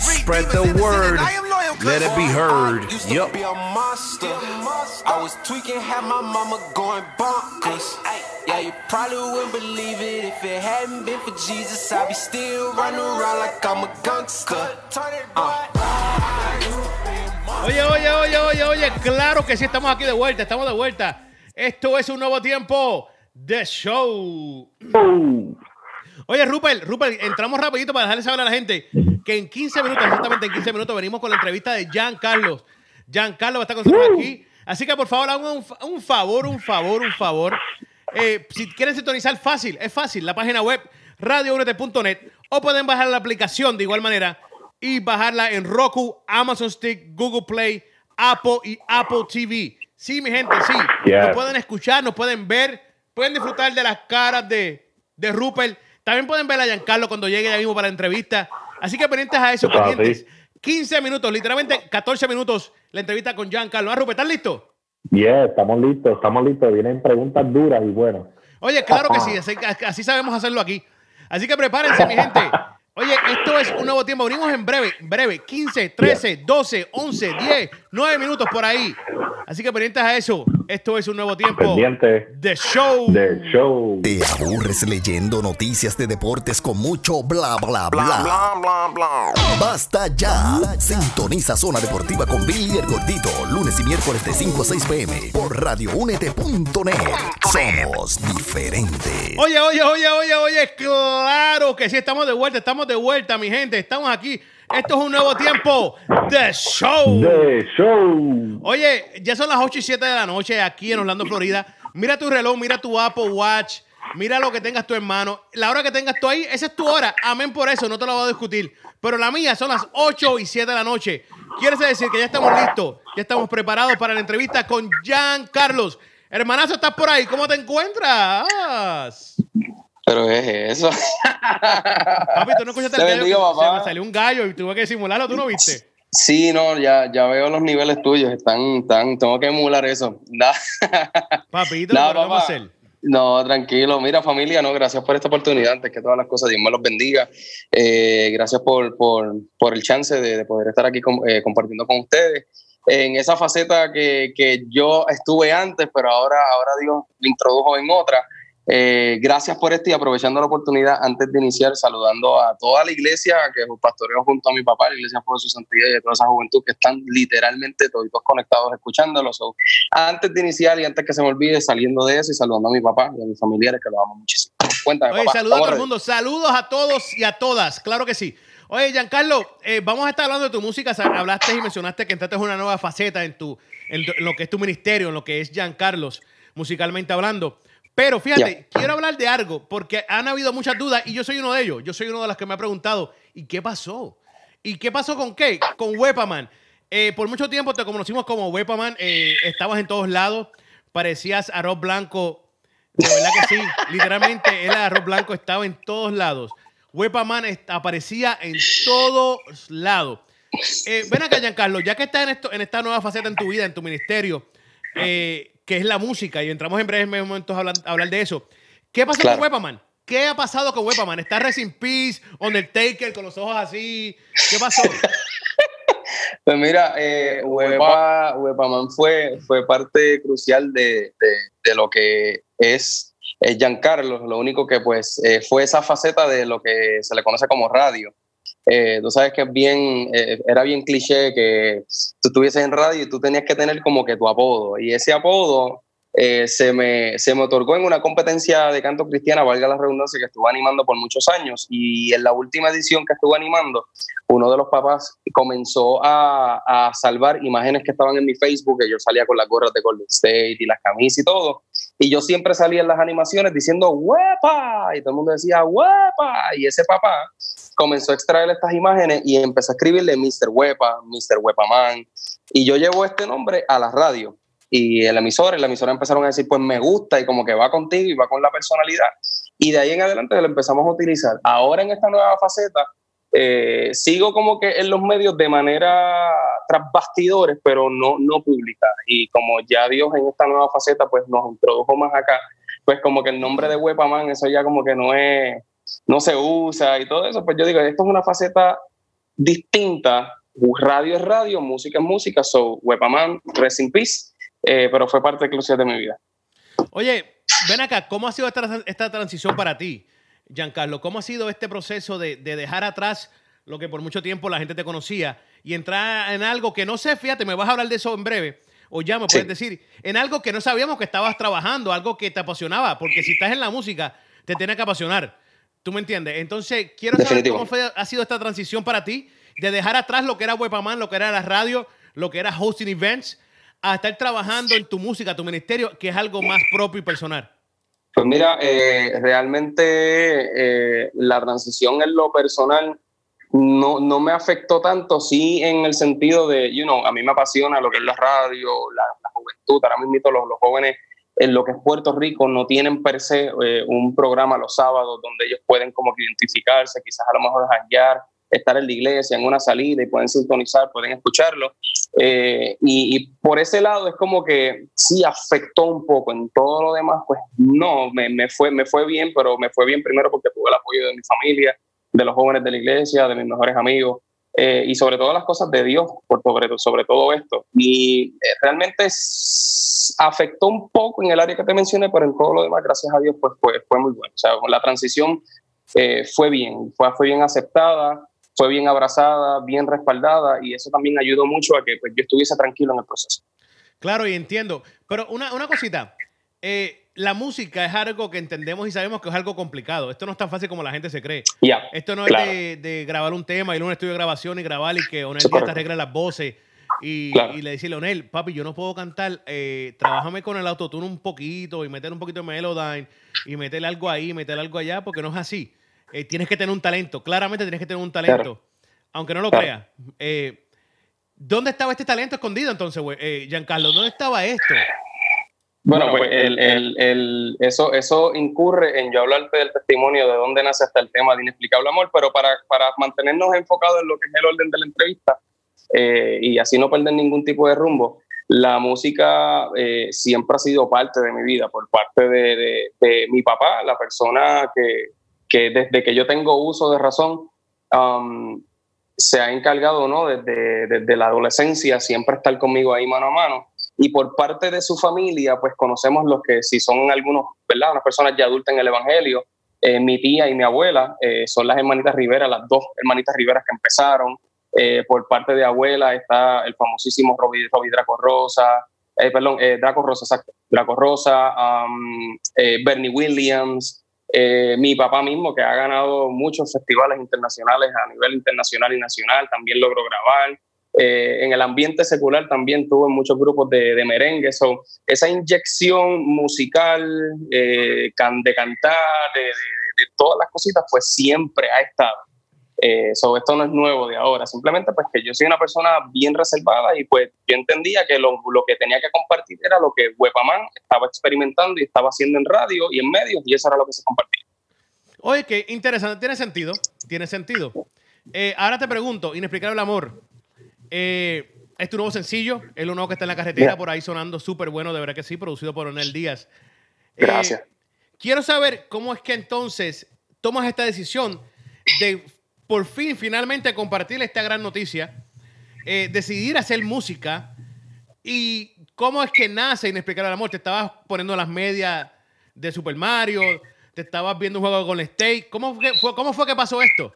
Speaker 3: Spread the word, let it be heard. Yup.
Speaker 4: be a monster. I was tweaking, had my mama going bonkers. Yeah, you probably wouldn't believe it if it hadn't been for Jesus. I'd be still running around like I'm a gangster. Uh.
Speaker 1: Oye, oye, oye, oye, oye. Claro que sí, estamos aquí de vuelta. Estamos de vuelta. Esto es un nuevo tiempo. The Show. Oye, Rupert, Rupert, entramos rapidito para dejarle saber a la gente que en 15 minutos, exactamente en 15 minutos, venimos con la entrevista de Jan Carlos. Jan Carlos va a estar con nosotros aquí. Así que por favor, hagan un, fa- un favor, un favor, un favor. Eh, si quieren sintonizar, fácil, es fácil. La página web radiounete.net o pueden bajar la aplicación de igual manera y bajarla en Roku, Amazon Stick, Google Play, Apple y Apple TV. Sí, mi gente, sí. Nos pueden escuchar, nos pueden ver, pueden disfrutar de las caras de, de Rupert. También pueden ver a Giancarlo cuando llegue ya mismo para la entrevista. Así que pendientes a eso,
Speaker 2: Ah,
Speaker 1: pendientes.
Speaker 2: sí.
Speaker 1: 15 minutos, literalmente 14 minutos la entrevista con Giancarlo. Ah, Rupert, ¿estás listo?
Speaker 2: Yeah, estamos listos, estamos listos. Vienen preguntas duras y buenas.
Speaker 1: Oye, claro que sí, <laughs> así, así sabemos hacerlo aquí. Así que prepárense, mi gente. Oye, esto es un nuevo tiempo. Venimos en breve, en breve. 15, 13, 12, 11, 10, 9 minutos por ahí. Así que pendientes a eso. Esto es un nuevo tiempo.
Speaker 2: Pendiente
Speaker 1: The Show.
Speaker 2: del show.
Speaker 5: ¿Te aburres leyendo noticias de deportes con mucho bla bla bla?
Speaker 3: Bla, bla, bla.
Speaker 5: Basta ya. Sintoniza Zona Deportiva con Billy el Gordito, lunes y miércoles de 5 a 6 pm por radioúnete.net. Somos diferentes.
Speaker 1: Oye, oye, oye, oye, oye, claro que sí, estamos de vuelta, estamos de vuelta, mi gente, estamos aquí. Esto es un nuevo tiempo de show.
Speaker 2: The show.
Speaker 1: Oye, ya son las 8 y 7 de la noche aquí en Orlando, Florida. Mira tu reloj, mira tu Apple Watch, mira lo que tengas tu hermano. La hora que tengas tú ahí, esa es tu hora. Amén por eso, no te lo voy a discutir. Pero la mía son las 8 y 7 de la noche. Quiere decir que ya estamos listos, ya estamos preparados para la entrevista con Jan Carlos. Hermanazo, ¿estás por ahí? ¿Cómo te encuentras?
Speaker 6: Pero es eso. <laughs>
Speaker 1: Papi, tú no escuchaste
Speaker 6: Te
Speaker 1: el gallo.
Speaker 6: bendiga,
Speaker 1: que Se me salió un gallo y tuve que disimularlo, ¿tú no viste?
Speaker 6: Sí, no, ya, ya veo los niveles tuyos. Están, están, tengo que emular eso. <laughs> Nah.
Speaker 1: Papito, ¿qué vamos a hacer?
Speaker 6: No, tranquilo. Mira, familia, no, gracias por esta oportunidad. Antes que todas las cosas, Dios me los bendiga. Eh, gracias por, por, por el chance de, de poder estar aquí eh, compartiendo con ustedes. En esa faceta que, que yo estuve antes, pero ahora, ahora Dios me introdujo en otra. Eh, gracias por esto y aprovechando la oportunidad, antes de iniciar, saludando a toda la iglesia que pastoreo junto a mi papá, la iglesia por su santidad y toda esa juventud que están literalmente todos conectados escuchándolo. So, antes de iniciar y antes que se me olvide, saliendo de eso y saludando a mi papá y a mis familiares que los amo muchísimo. Cuéntame,
Speaker 1: Oye,
Speaker 6: papá.
Speaker 1: saludos a todo
Speaker 6: ¿estamos
Speaker 1: el mundo. Saludos a todos y a todas. Claro que sí. Oye, Giancarlo, eh, vamos a estar hablando de tu música. Hablaste y mencionaste que entraste en una nueva faceta en, tu, en, tu- en lo que es tu ministerio, en lo que es Giancarlos, musicalmente hablando. Pero fíjate, quiero hablar de algo porque han habido muchas dudas y yo soy uno de ellos. Yo soy uno de los que me ha preguntado, ¿y qué pasó? ¿Y qué pasó con qué? Con Wepaman. Eh, por mucho tiempo te conocimos como Wepaman. eh, estabas en todos lados. Parecías arroz blanco. De verdad que sí. <laughs> Literalmente, el arroz blanco estaba en todos lados. Wepaman aparecía en todos lados. Eh, ven acá, Giancarlo, ya que estás en, esto, en esta nueva faceta en tu vida, en tu ministerio, eh, que es la música, y entramos en breves momentos a hablar, a hablar de eso. ¿Qué pasó
Speaker 6: Claro.
Speaker 1: con Wepaman? ¿Qué ha pasado con Wepaman? ¿Está Rest in Peace, Undertaker, con los ojos así? ¿Qué pasó? <laughs>
Speaker 6: Pues mira, eh, Wepa, Wepaman fue, fue parte crucial de, de- de lo que es eh, Giancarlo. Lo único que pues eh, fue esa faceta de lo que se le conoce como radio. Eh, tú sabes que es bien, eh, era bien cliché que tú estuvieses en radio y tú tenías que tener como que tu apodo. Y ese apodo eh, se, me, se me otorgó en una competencia de canto cristiana, valga la redundancia, que estuve animando por muchos años. Y en la última edición que estuve animando, uno de los papás comenzó a, a salvar imágenes que estaban en mi Facebook, que yo salía con las gorras de Golden State y las camisas y todo. Y yo siempre salía en las animaciones diciendo ¡Huepa! Y todo el mundo decía ¡Huepa! Y ese papá comenzó a extraer estas imágenes y empezó a escribirle Mr. Huepa, Mr. Huepaman. Y yo llevo este nombre a la radio. Y el emisor, la emisora empezaron a decir, pues me gusta y como que va contigo y va con la personalidad. Y de ahí en adelante lo empezamos a utilizar. Ahora en esta nueva faceta, eh, sigo como que en los medios de manera tras bastidores, pero no, no pública. Y como ya Dios en esta nueva faceta pues nos introdujo más acá, pues como que el nombre de Wepaman, eso ya como que no es, no se usa y todo eso, pues yo digo, esto es una faceta distinta. Radio es radio, música es música, so Wepaman, rest in peace, eh, pero fue parte crucial de mi vida.
Speaker 1: Oye, ven acá, ¿cómo ha sido esta, esta transición para ti, Giancarlo? ¿Cómo ha sido este proceso de, de dejar atrás lo que por mucho tiempo la gente te conocía y entrar en algo que no sé, fíjate, me vas a hablar de eso en breve, o ya me puedes
Speaker 6: Sí.
Speaker 1: decir, en algo que no sabíamos que estabas trabajando, algo que te apasionaba, porque si estás en la música, te tiene que apasionar. ¿Tú me entiendes? Entonces, quiero saber cómo fue, ha sido esta transición para ti, de dejar atrás lo que era Wepaman, lo que era la radio, lo que era hosting events, a estar trabajando en tu música, tu ministerio, que es algo más propio y personal.
Speaker 6: Pues mira, eh, realmente eh, la transición en lo personal no, no me afectó tanto, sí en el sentido de, you know, a mí me apasiona lo que es la radio, la, la juventud, ahora mismo los, los jóvenes en lo que es Puerto Rico no tienen per se eh, un programa los sábados donde ellos pueden como que identificarse, quizás a lo mejor janguear, estar en la iglesia, en una salida y pueden sintonizar, pueden escucharlo. Eh, y, y por ese lado es como que sí afectó un poco. En todo lo demás, pues no, me, me fue, me fue bien, pero me fue bien primero porque tuve el apoyo de mi familia, de los jóvenes de la iglesia, de mis mejores amigos. Eh, y sobre todo las cosas de Dios, por sobre, sobre todo esto. Y eh, realmente afectó un poco en el área que te mencioné, pero en todo lo demás, gracias a Dios, pues fue, fue muy bueno. O sea, la transición eh, fue bien, fue, fue bien aceptada, fue bien abrazada, bien respaldada, y eso también ayudó mucho a que pues, yo estuviese tranquilo en el proceso.
Speaker 1: Claro, y entiendo. Pero una, una cosita. eh, la música es algo que entendemos y sabemos que es algo complicado. Esto no es tan fácil como la gente se cree. Esto no
Speaker 6: claro.
Speaker 1: es de, de grabar un tema, ir a un estudio de grabación y grabar y que Onel te arregle las voces y,
Speaker 6: Claro.
Speaker 1: y le decirle, Onel, papi, yo no puedo cantar, eh, trabájame con el autotune un poquito y meter un poquito de Melodyne y meterle algo ahí, meterle algo allá, porque no es así. Eh, tienes que tener un talento, claramente tienes que tener un talento,
Speaker 6: Claro.
Speaker 1: aunque no lo creas. Eh, ¿Dónde estaba este talento escondido entonces, güey? Eh, Giancarlo? ¿Dónde estaba esto?
Speaker 6: Bueno, pues el, el, el, eso, eso incurre en yo hablarte del testimonio de dónde nace hasta el tema de inexplicable amor, pero para, para mantenernos enfocados en lo que es el orden de la entrevista eh, y así no perder ningún tipo de rumbo, la música eh, siempre ha sido parte de mi vida, por parte de, de, de mi papá, la persona que, que, desde que yo tengo uso de razón um, se ha encargado ¿no? desde, desde la adolescencia siempre estar conmigo ahí mano a mano y por parte de su familia, pues conocemos los que si son algunos, ¿verdad? Unas personas ya adultas en el Evangelio. Eh, mi tía y mi abuela eh, son las hermanitas Rivera, las dos hermanitas Riveras que empezaron. Eh, por parte de abuela está el famosísimo Robbie, Draco Rosa, eh, perdón, eh, Draco Rosa, exacto, Draco Rosa, um, Bernie Williams, mi papá mismo, que ha ganado muchos festivales internacionales a nivel internacional y nacional, también logró grabar. Eh, en el ambiente secular también tuve muchos grupos de, de merengue. So, esa inyección musical, eh, de cantar, de, de, todas las cositas, pues siempre ha estado. Eh, esto no es nuevo de ahora, simplemente pues que yo soy una persona bien reservada y pues yo entendía que lo, lo que tenía que compartir era lo que Wepaman estaba experimentando y estaba haciendo en radio y en medios y eso era lo que se compartía.
Speaker 1: Oye, qué interesante, tiene sentido, tiene sentido. Eh, ahora te pregunto, Inexplicable Amor, eh, es tu nuevo sencillo, es lo nuevo que está en la carretera, por ahí sonando súper bueno, de verdad que sí, producido por Onel Díaz.
Speaker 6: Eh, Gracias.
Speaker 1: Quiero saber cómo es que entonces tomas esta decisión de por fin, finalmente compartir esta gran noticia, eh, decidir hacer música y cómo es que nace Inexplicable Amor. Te estabas poniendo las medias de Super Mario, te estabas viendo un juego con el State. ¿Cómo fue, ¿Cómo fue que pasó esto?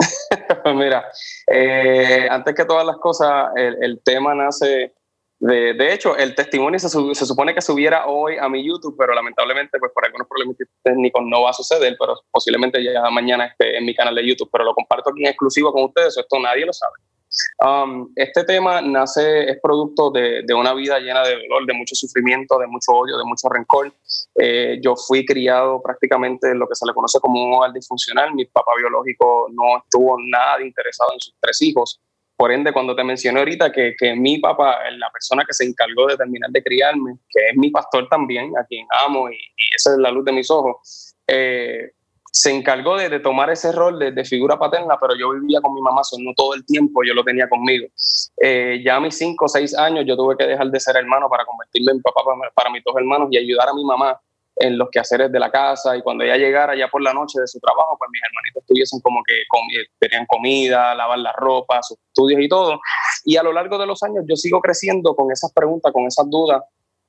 Speaker 1: <laughs>
Speaker 6: Mira, eh, antes que todas las cosas, el, tema nace de, hecho, el testimonio se, se, supone que subiera hoy a mi YouTube, pero lamentablemente, pues por algunos problemas técnicos no va a suceder, pero posiblemente ya mañana esté en mi canal de YouTube, pero lo comparto aquí en exclusivo con ustedes, esto nadie lo sabe. Um, este tema nace, es producto de, de, una vida llena de dolor, de mucho sufrimiento, de mucho odio, de mucho rencor. Eh, yo fui criado prácticamente en lo que se le conoce como un hogar disfuncional. Mi papá biológico no estuvo nada interesado en sus tres hijos. Por ende, cuando te mencioné ahorita que, que mi papá, la persona que se encargó de terminar de criarme, que es mi pastor también, a quien amo y, y esa es la luz de mis ojos, eh, se encargó de, tomar ese rol de, figura paterna, pero yo vivía con mi mamá, so no todo el tiempo yo lo tenía conmigo. Eh, ya a mis cinco o seis años yo tuve que dejar de ser hermano para convertirme en papá para, para, mis dos hermanos y ayudar a mi mamá en los quehaceres de la casa y cuando ella llegara ya por la noche de su trabajo, pues mis hermanitos estuviesen como que comi tenían comida, lavar la ropa, sus estudios y todo. Y a lo largo de los años yo sigo creciendo con esas preguntas, con esas dudas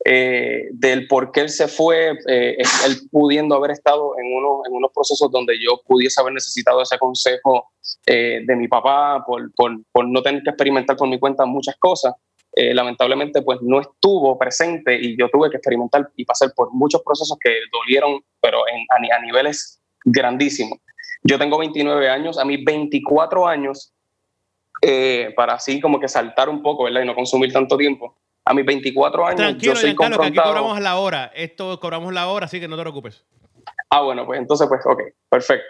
Speaker 6: eh, del por qué él se fue, eh, él pudiendo haber estado en, uno, en unos procesos donde yo pudiese haber necesitado ese consejo eh, de mi papá, por, por, por, no tener que experimentar por mi cuenta muchas cosas. Eh, lamentablemente, pues no estuvo presente y yo tuve que experimentar y pasar por muchos procesos que dolieron, pero en, a, a niveles grandísimos. Yo tengo 29 años, a mis 24 años, eh, para así como que saltar un poco, ¿verdad? Y no consumir tanto tiempo a mis 24 años.
Speaker 1: Tranquilo, yo soy Giancarlo, que aquí cobramos la hora. Esto cobramos la hora, así que no te preocupes.
Speaker 6: Ah, bueno, pues entonces, pues, ok, perfecto.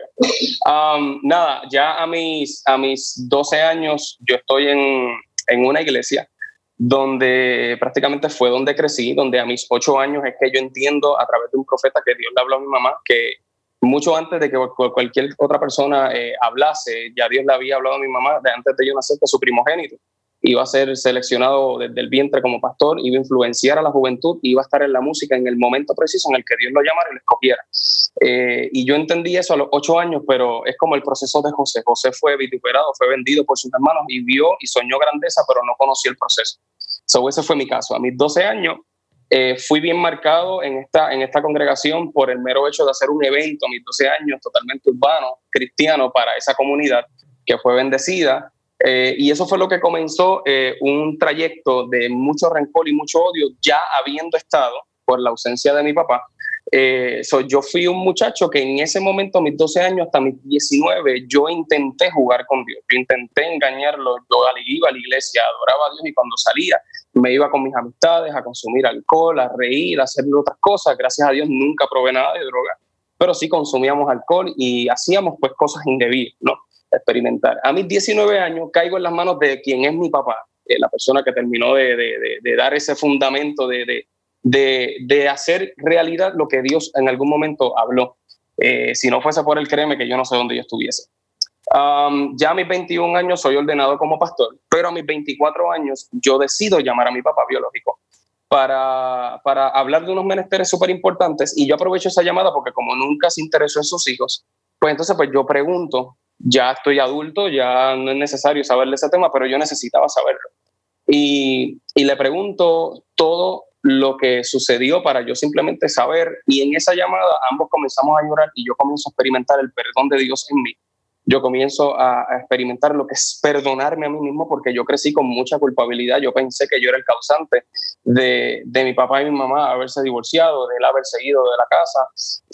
Speaker 6: Um, nada, ya a mis, a mis 12 años yo estoy en, en una iglesia donde prácticamente fue donde crecí, donde a mis 8 años es que yo entiendo a través de un profeta que Dios le habló a mi mamá que mucho antes de que cualquier otra persona eh, hablase, ya Dios le había hablado a mi mamá de antes de yo nacer de su primogénito iba a ser seleccionado desde el vientre como pastor, iba a influenciar a la juventud, iba a estar en la música en el momento preciso en el que Dios lo llamara y lo escogiera. Eh, y yo entendí eso a los ocho años, pero es como el proceso de José. José fue vituperado, fue vendido por sus hermanos y vio y soñó grandeza, pero no conoció el proceso. So, ese fue mi caso. A mis 12 años eh, fui bien marcado en esta, en esta congregación por el mero hecho de hacer un evento a mis 12 años totalmente urbano, cristiano, para esa comunidad que fue bendecida eh, y eso fue lo que comenzó eh, un trayecto de mucho rencor y mucho odio, ya habiendo estado por la ausencia de mi papá. Eh, so, yo fui un muchacho que en ese momento, mis 12 años hasta mis 19, yo intenté jugar con Dios, yo intenté engañarlo, yo iba a la iglesia, adoraba a Dios y cuando salía me iba con mis amistades a consumir alcohol, a reír, a hacer otras cosas. Gracias a Dios nunca probé nada de droga, pero sí consumíamos alcohol y hacíamos pues cosas indebidas, ¿no? Experimentar. A mis 19 años caigo en las manos de quien es mi papá, eh, la persona que terminó de, de, de dar ese fundamento de, hacer realidad lo que Dios en algún momento habló. Eh, si no fuese por él, créeme que yo no sé dónde yo estuviese. Um, ya a mis 21 años soy ordenado como pastor, pero a mis 24 años yo decido llamar a mi papá biológico para, para hablar de unos menesteres súper importantes y yo aprovecho esa llamada porque como nunca se interesó en sus hijos, pues entonces pues yo pregunto ya estoy adulto, ya no es necesario saber de ese tema, pero yo necesitaba saberlo. Y, y, le pregunto todo lo que sucedió para yo simplemente saber. Y en esa llamada ambos comenzamos a llorar y yo comienzo a experimentar el perdón de Dios en mí. Yo comienzo a, experimentar lo que es perdonarme a mí mismo porque yo crecí con mucha culpabilidad. Yo pensé que yo era el causante de, de mi papá y mi mamá haberse divorciado, de él haber seguido de la casa.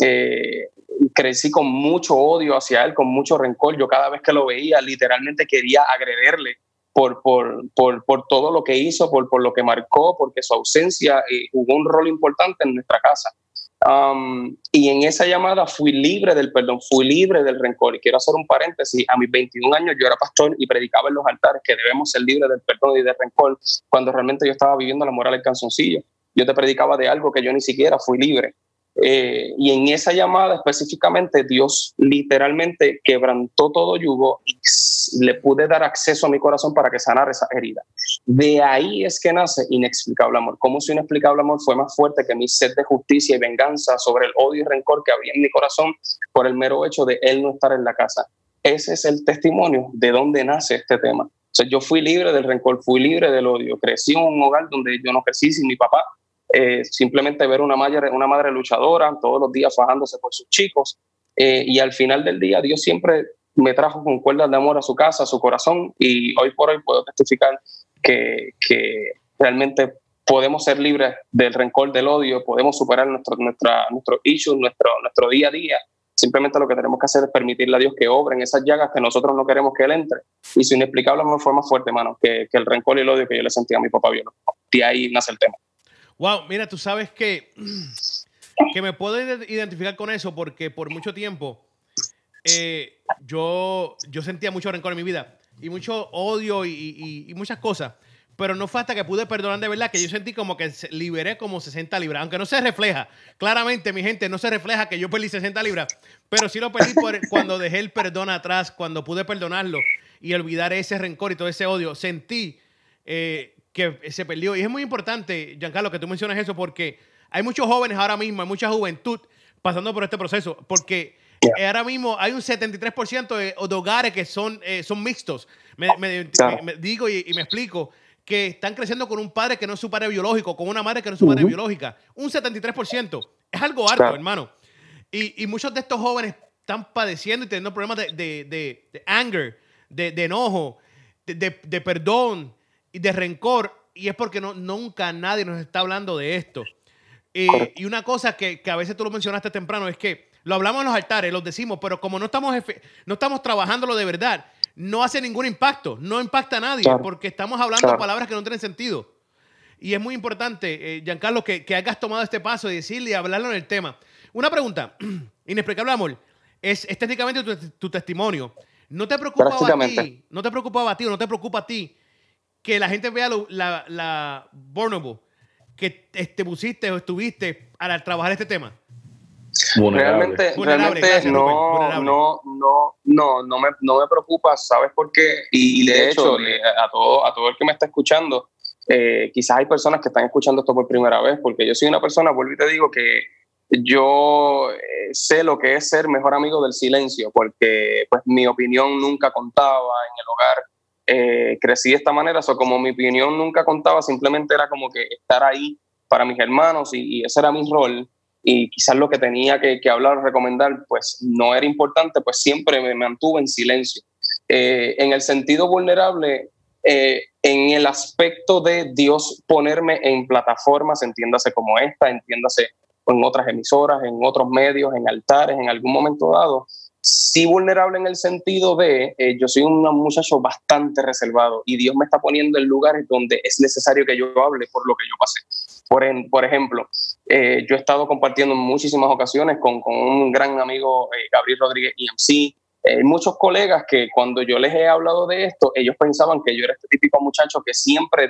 Speaker 6: Eh, crecí con mucho odio hacia él, con mucho rencor. Yo cada vez que lo veía, literalmente quería agrederle por, por, por, por todo lo que hizo, por, por lo que marcó, porque su ausencia eh, jugó un rol importante en nuestra casa. Um, y en esa llamada fui libre del perdón, fui libre del rencor. Y quiero hacer un paréntesis, a mis 21 años yo era pastor y predicaba en los altares que debemos ser libres del perdón y del rencor, cuando realmente yo estaba viviendo la moral del canzoncillo. Yo te predicaba de algo que yo ni siquiera fui libre. Eh, y en esa llamada específicamente Dios literalmente quebrantó todo yugo y le pude dar acceso a mi corazón para que sanara esa herida. De ahí es que nace inexplicable amor. Como si inexplicable amor fue más fuerte que mi sed de justicia y venganza sobre el odio y rencor que había en mi corazón por el mero hecho de él no estar en la casa. Ese es el testimonio de dónde nace este tema. O sea, yo fui libre del rencor, fui libre del odio. Crecí en un hogar donde yo no crecí sin mi papá, eh, simplemente ver una madre, una madre luchadora todos los días fajándose por sus chicos. Eh, y al final del día, Dios siempre me trajo con cuerdas de amor a su casa, a su corazón, y hoy por hoy puedo testificar que, que realmente podemos ser libres del rencor, del odio, podemos superar nuestro, nuestra, nuestros issues, nuestro, nuestro día a día. Simplemente lo que tenemos que hacer es permitirle a Dios que obre en esas llagas que nosotros no queremos que Él entre. Y su inexplicable amor fue más fuerte, hermano, que, que el rencor y el odio que yo le sentía a mi papá biológico. De ahí nace el tema.
Speaker 1: Wow, mira, tú sabes que, <clears throat> que me puedo identificar con eso porque por mucho tiempo eh, yo, yo sentía mucho rencor en mi vida y mucho odio y, muchas cosas. Pero no fue hasta que pude perdonar de verdad que yo sentí como que liberé como 60 libras. Aunque no se refleja, claramente, mi gente, no se refleja que yo perdí 60 libras. Pero sí lo perdí por, cuando dejé el perdón atrás, cuando pude perdonarlo y olvidar ese rencor y todo ese odio. Sentí eh, que se perdió. Y es muy importante, Giancarlo, que tú mencionas eso, porque hay muchos jóvenes ahora mismo, hay mucha juventud pasando por este proceso, porque ahora mismo hay un 73% de, hogares que son, eh, son mixtos. Me, digo y, me explico que están creciendo con un padre que no es su padre biológico, con una madre que no es su madre biológica. Un 73%. Es algo alto, hermano. Y, y, muchos de estos jóvenes están padeciendo y teniendo problemas de, de, de anger, de, enojo, de, perdón, y de rencor, y es porque no, nunca nadie nos está hablando de esto. y una cosa que, que, a veces tú lo mencionaste temprano es que lo hablamos en los altares, lo decimos, pero como no estamos, no estamos trabajándolo de verdad, no hace ningún impacto, no impacta a nadie, porque estamos hablando palabras que no tienen sentido. Y es muy importante, eh, Giancarlo, que, que hayas tomado este paso y decirle y hablarlo en el tema. Una pregunta, <clears throat> inexplicable amor, es, es técnicamente tu, tu, testimonio. ¿No te preocupa a ti? ¿No te preocupaba a ti o no te preocupa a ti que la gente vea la, la vulnerable que te este, pusiste o estuviste al trabajar este tema?
Speaker 6: Realmente, realmente no, no, no, no, no me, no me preocupa, ¿sabes por qué? Y, de hecho, a, todo, a todo el que me está escuchando, eh, quizás hay personas que están escuchando esto por primera vez, porque yo soy una persona, vuelvo y te digo, que yo eh, sé lo que es ser mejor amigo del silencio, porque pues mi opinión nunca contaba en el hogar eh, crecí de esta manera, o como mi opinión nunca contaba, simplemente era como que estar ahí para mis hermanos y, ese era mi rol y quizás lo que tenía que, hablar o recomendar pues no era importante, pues siempre me mantuve en silencio. Eh, en el sentido vulnerable, eh, en el aspecto de Dios ponerme en plataformas, entiéndase como esta, entiéndase en otras emisoras, en otros medios, en altares, en algún momento dado, sí vulnerable en el sentido de, eh, yo soy un muchacho bastante reservado y Dios me está poniendo en lugares donde es necesario que yo hable por lo que yo pasé. Por, por ejemplo, eh, yo he estado compartiendo en muchísimas ocasiones con, con un gran amigo, eh, Gabriel Rodríguez EMC, muchos colegas que cuando yo les he hablado de esto, ellos pensaban que yo era este típico muchacho que siempre,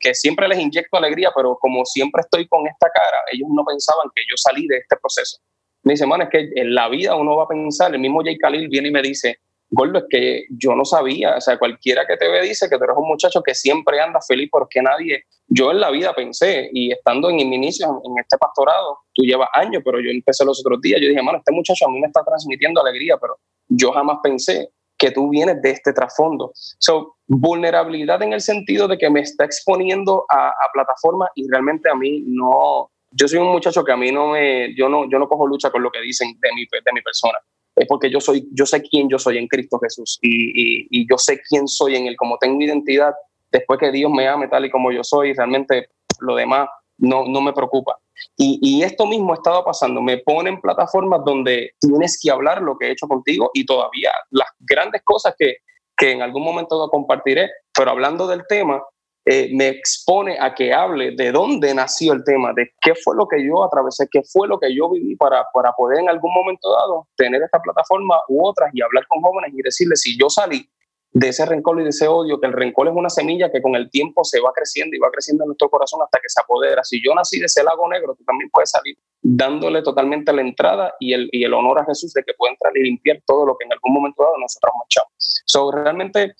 Speaker 6: que siempre les inyecto alegría, pero como siempre estoy con esta cara, ellos no pensaban que yo salí de este proceso me dice, man, es que en la vida uno va a pensar, el mismo Jay Khalil viene y me dice, Gordo, es que yo no sabía, o sea, cualquiera que te ve dice que tú eres un muchacho que siempre anda feliz porque nadie, yo en la vida pensé, y estando en mi inicio en este pastorado, tú llevas años, pero yo empecé los otros días, yo dije, mano, este muchacho a mí me está transmitiendo alegría, pero yo jamás pensé que tú vienes de este trasfondo. So, vulnerabilidad en el sentido de que me está exponiendo a, a plataformas y realmente a mí no, yo soy un muchacho que a mí no me, yo no, yo no cojo lucha con lo que dicen de mi, de mi persona. Es porque yo soy, yo sé quién yo soy en Cristo Jesús y, yo sé quién soy en él, como tengo identidad, después que Dios me ame tal y como yo soy, realmente lo demás no, no me preocupa. Y, y, esto mismo ha estado pasando. Me ponen plataformas donde tienes que hablar lo que he hecho contigo y todavía las grandes cosas que, que en algún momento compartiré, pero hablando del tema, eh, me expone a que hable de dónde nació el tema, de qué fue lo que yo atravesé, qué fue lo que yo viví para, para poder en algún momento dado tener esta plataforma u otras y hablar con jóvenes y decirles si yo salí de ese rencor y de ese odio, que el rencor es una semilla que con el tiempo se va creciendo y va creciendo en nuestro corazón hasta que se apodera. Si yo nací de ese lago negro, tú también puedes salir dándole totalmente la entrada y el, y el honor a Jesús de que pueda entrar y limpiar todo lo que en algún momento dado nosotros manchamos. So, realmente,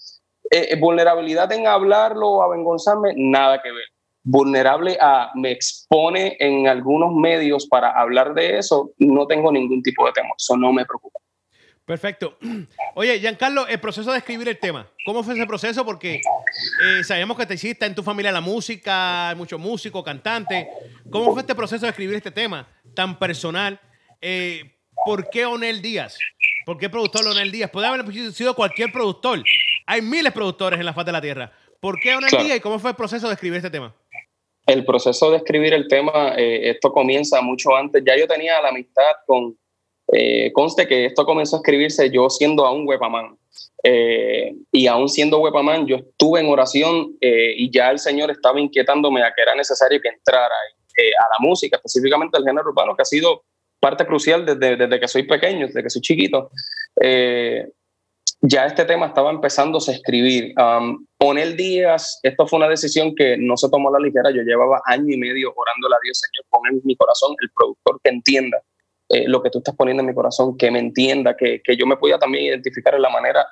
Speaker 6: eh, eh, vulnerabilidad en hablarlo o avergonzarme, nada que ver. Vulnerable a me expone en algunos medios para hablar de eso, no tengo ningún tipo de temor, eso no me preocupa.
Speaker 1: Perfecto. <clears throat> Oye, Giancarlo, el proceso de escribir el tema, ¿cómo fue ese proceso? Porque eh, sabemos que te hiciste en tu familia la música, hay muchos músicos, cantantes. ¿Cómo fue este proceso de escribir este tema tan personal? Eh, ¿Por qué Onel Díaz? ¿Por qué productor Onel Díaz? Puede haber sido cualquier productor. Hay miles de productores en la faz de la tierra. ¿Por qué Onel Díaz y cómo fue el proceso de escribir este tema?
Speaker 6: El proceso de escribir el tema, eh, esto comienza mucho antes. Ya yo tenía la amistad con, eh, conste que esto comenzó a escribirse yo siendo aún webamán. Eh, y aún siendo webamán, yo estuve en oración eh, y ya el Señor estaba inquietándome a que era necesario que entrara a la música, específicamente al género urbano, que ha sido parte crucial desde, desde que soy pequeño, desde que soy chiquito. ya este tema estaba empezándose a escribir. Um, Onel Díaz, esto fue una decisión que no se tomó a la ligera. Yo llevaba año y medio orándole a Dios, Señor, pon en mi corazón el productor que entienda eh, lo que tú estás poniendo en mi corazón, que me entienda, que, que yo me pueda también identificar en la manera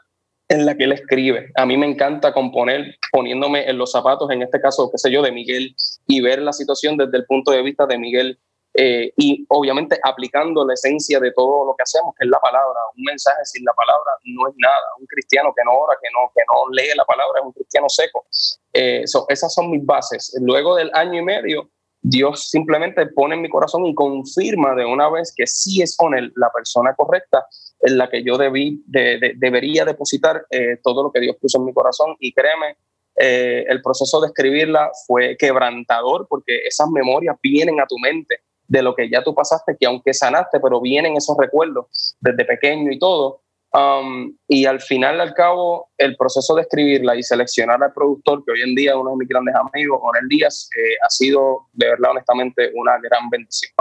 Speaker 6: en la que él escribe. A mí me encanta componer poniéndome en los zapatos, en este caso, qué sé yo, de Miguel, y ver la situación desde el punto de vista de Miguel. Eh, y obviamente aplicando la esencia de todo lo que hacemos, que es la palabra. Un mensaje sin la palabra no es nada. Un cristiano que no ora, que no, que no lee la palabra, es un cristiano seco. Eh, esas son mis bases. Luego del año y medio, Dios simplemente pone en mi corazón y confirma de una vez que sí es con él la persona correcta en la que yo debí, debería depositar eh, todo lo que Dios puso en mi corazón. Y créeme, eh, el proceso de escribirla fue quebrantador porque esas memorias vienen a tu mente de lo que ya tú pasaste, que aunque sanaste, pero vienen esos recuerdos desde pequeño y todo. Um, y al final, al cabo, el proceso de escribirla y seleccionar al productor, que hoy en día es uno de mis grandes amigos, Onel Díaz, eh, ha sido, de verdad, honestamente, una gran bendición.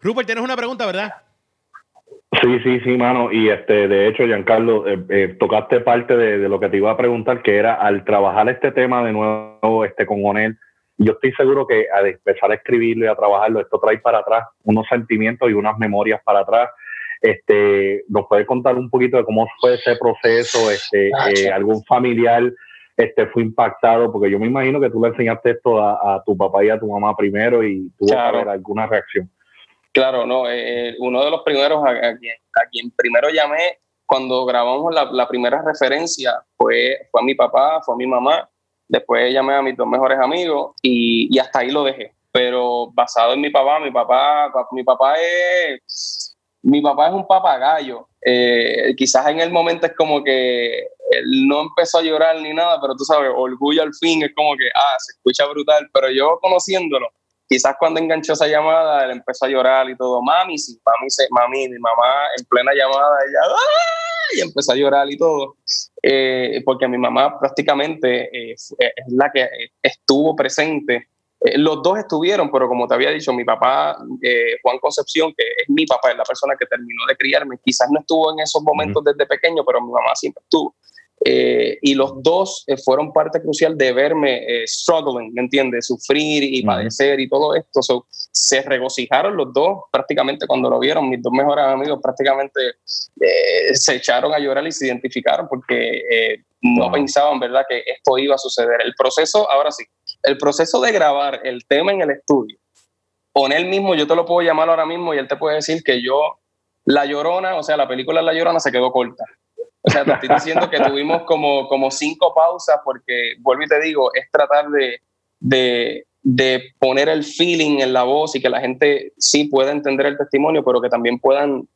Speaker 1: Rupert, tienes una pregunta, ¿verdad?
Speaker 2: Sí, sí, sí, mano. Y este, de hecho, Giancarlo, eh, eh, tocaste parte de, de, lo que te iba a preguntar, que era al trabajar este tema de nuevo este, con Onel, yo estoy seguro que al empezar a escribirlo y a trabajarlo, esto trae para atrás unos sentimientos y unas memorias para atrás este, ¿Nos puede contar un poquito de cómo fue ese proceso? Este, eh, ¿Algún familiar este, fue impactado? Porque yo me imagino que tú le enseñaste esto a, tu papá y a tu mamá primero y tuvo que haber alguna reacción.
Speaker 6: Claro, no. Eh, eh, uno de los primeros a, quien, primero llamé cuando grabamos la, primera referencia fue, fue a mi papá, fue a mi mamá. Después llamé a mis dos mejores amigos y, y hasta ahí lo dejé. Pero basado en mi papá, mi papá, mi papá es mi papá es un papagayo. Eh, quizás en el momento es como que él no empezó a llorar ni nada, pero tú sabes, orgullo al fin es como que, ah, se escucha brutal. Pero yo conociéndolo, quizás cuando enganchó esa llamada, él empezó a llorar y todo. Mami, sí, mami, mami, mi mamá en plena llamada, ella, ¡ah! Y empezó a llorar y todo. Eh, porque mi mamá prácticamente eh, es la que estuvo presente eh, los dos estuvieron, pero como te había dicho, mi papá, eh, Juan Concepción, que es mi papá, es la persona que terminó de criarme, quizás no estuvo en esos momentos desde pequeño, pero mi mamá siempre estuvo. Eh, y los dos fueron parte crucial de verme struggling, ¿me entiendes? Sufrir y padecer y todo esto. se regocijaron los dos prácticamente cuando lo vieron. Mis dos mejores amigos prácticamente se echaron a llorar y se identificaron porque no pensaban, ¿verdad?, que esto iba a suceder. El proceso, ahora sí, el proceso de grabar el tema en el estudio, con él mismo, yo te lo puedo llamar ahora mismo y él te puede decir que yo, La Llorona, o sea, la película La Llorona se quedó corta. O sea, te estoy diciendo que tuvimos como, como cinco pausas porque, vuelvo y te digo, es tratar de, de, de poner el feeling en la voz y que la gente sí pueda entender el testimonio, pero que también puedan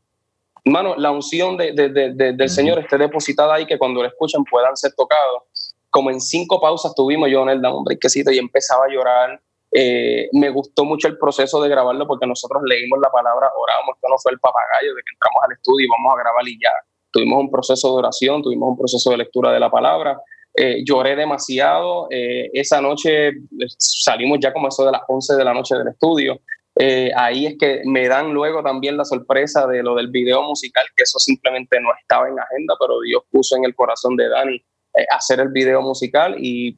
Speaker 6: Mano, la unción de, de, de, del Señor esté depositada ahí, que cuando lo escuchen puedan ser tocados. Como en cinco pausas tuvimos yo en el dame un brequecito y empezaba a llorar. Eh, me gustó mucho el proceso de grabarlo porque nosotros leímos la palabra, orábamos, esto no fue el papagayo de que entramos al estudio y vamos a grabar y ya. Tuvimos un proceso de oración, tuvimos un proceso de lectura de la palabra. Eh, lloré demasiado. Eh, esa noche salimos ya como eso de las 11 de la noche del estudio. ahí es que me dan luego también la sorpresa de lo del video musical, que eso simplemente no estaba en agenda, pero Dios puso en el corazón de Dani eh, hacer el video musical y,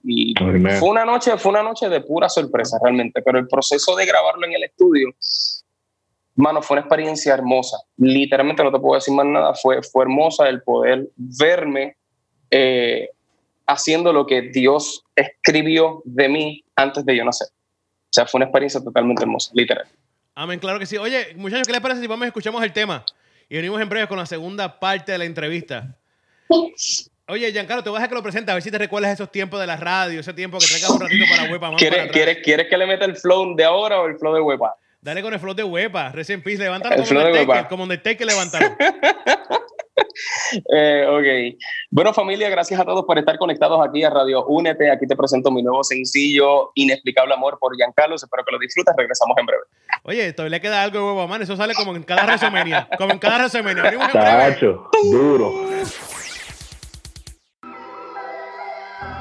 Speaker 6: fue una noche fue una noche de pura sorpresa realmente pero el proceso de grabarlo en el estudio mano fue una experiencia hermosa. Literalmente no te puedo decir más nada. Fue fue hermosa el poder verme eh, haciendo lo que Dios escribió de mí antes de yo nacer. O sea fue una experiencia totalmente hermosa literal.
Speaker 1: Amén claro que sí. Oye muchachos qué les parece si vamos y escuchamos el tema y venimos en breve con la segunda parte de la entrevista. <laughs> Oye, Giancarlo, te voy a dejar que lo presente, a ver si te recuerdas esos tiempos de la radio, ese tiempo que traigas un ratito para <laughs> Huepa.
Speaker 6: ¿Quieres, ¿quieres, ¿Quieres que le meta el flow de ahora o el flow de Huepa?
Speaker 1: Dale con el flow de Huepa, recién pis, levántalo el como, Undertaker, como Undertaker, levántalo. <laughs>
Speaker 6: eh, ok. Bueno, familia, gracias a todos por estar conectados aquí a Radio Únete. Aquí te presento mi nuevo sencillo, Inexplicable Amor por Giancarlo. Espero que lo disfrutes. Regresamos en breve.
Speaker 1: Oye, todavía le queda algo de huevo, man. Eso sale como en cada resumería. como en cada resumería. Venimos
Speaker 2: duro.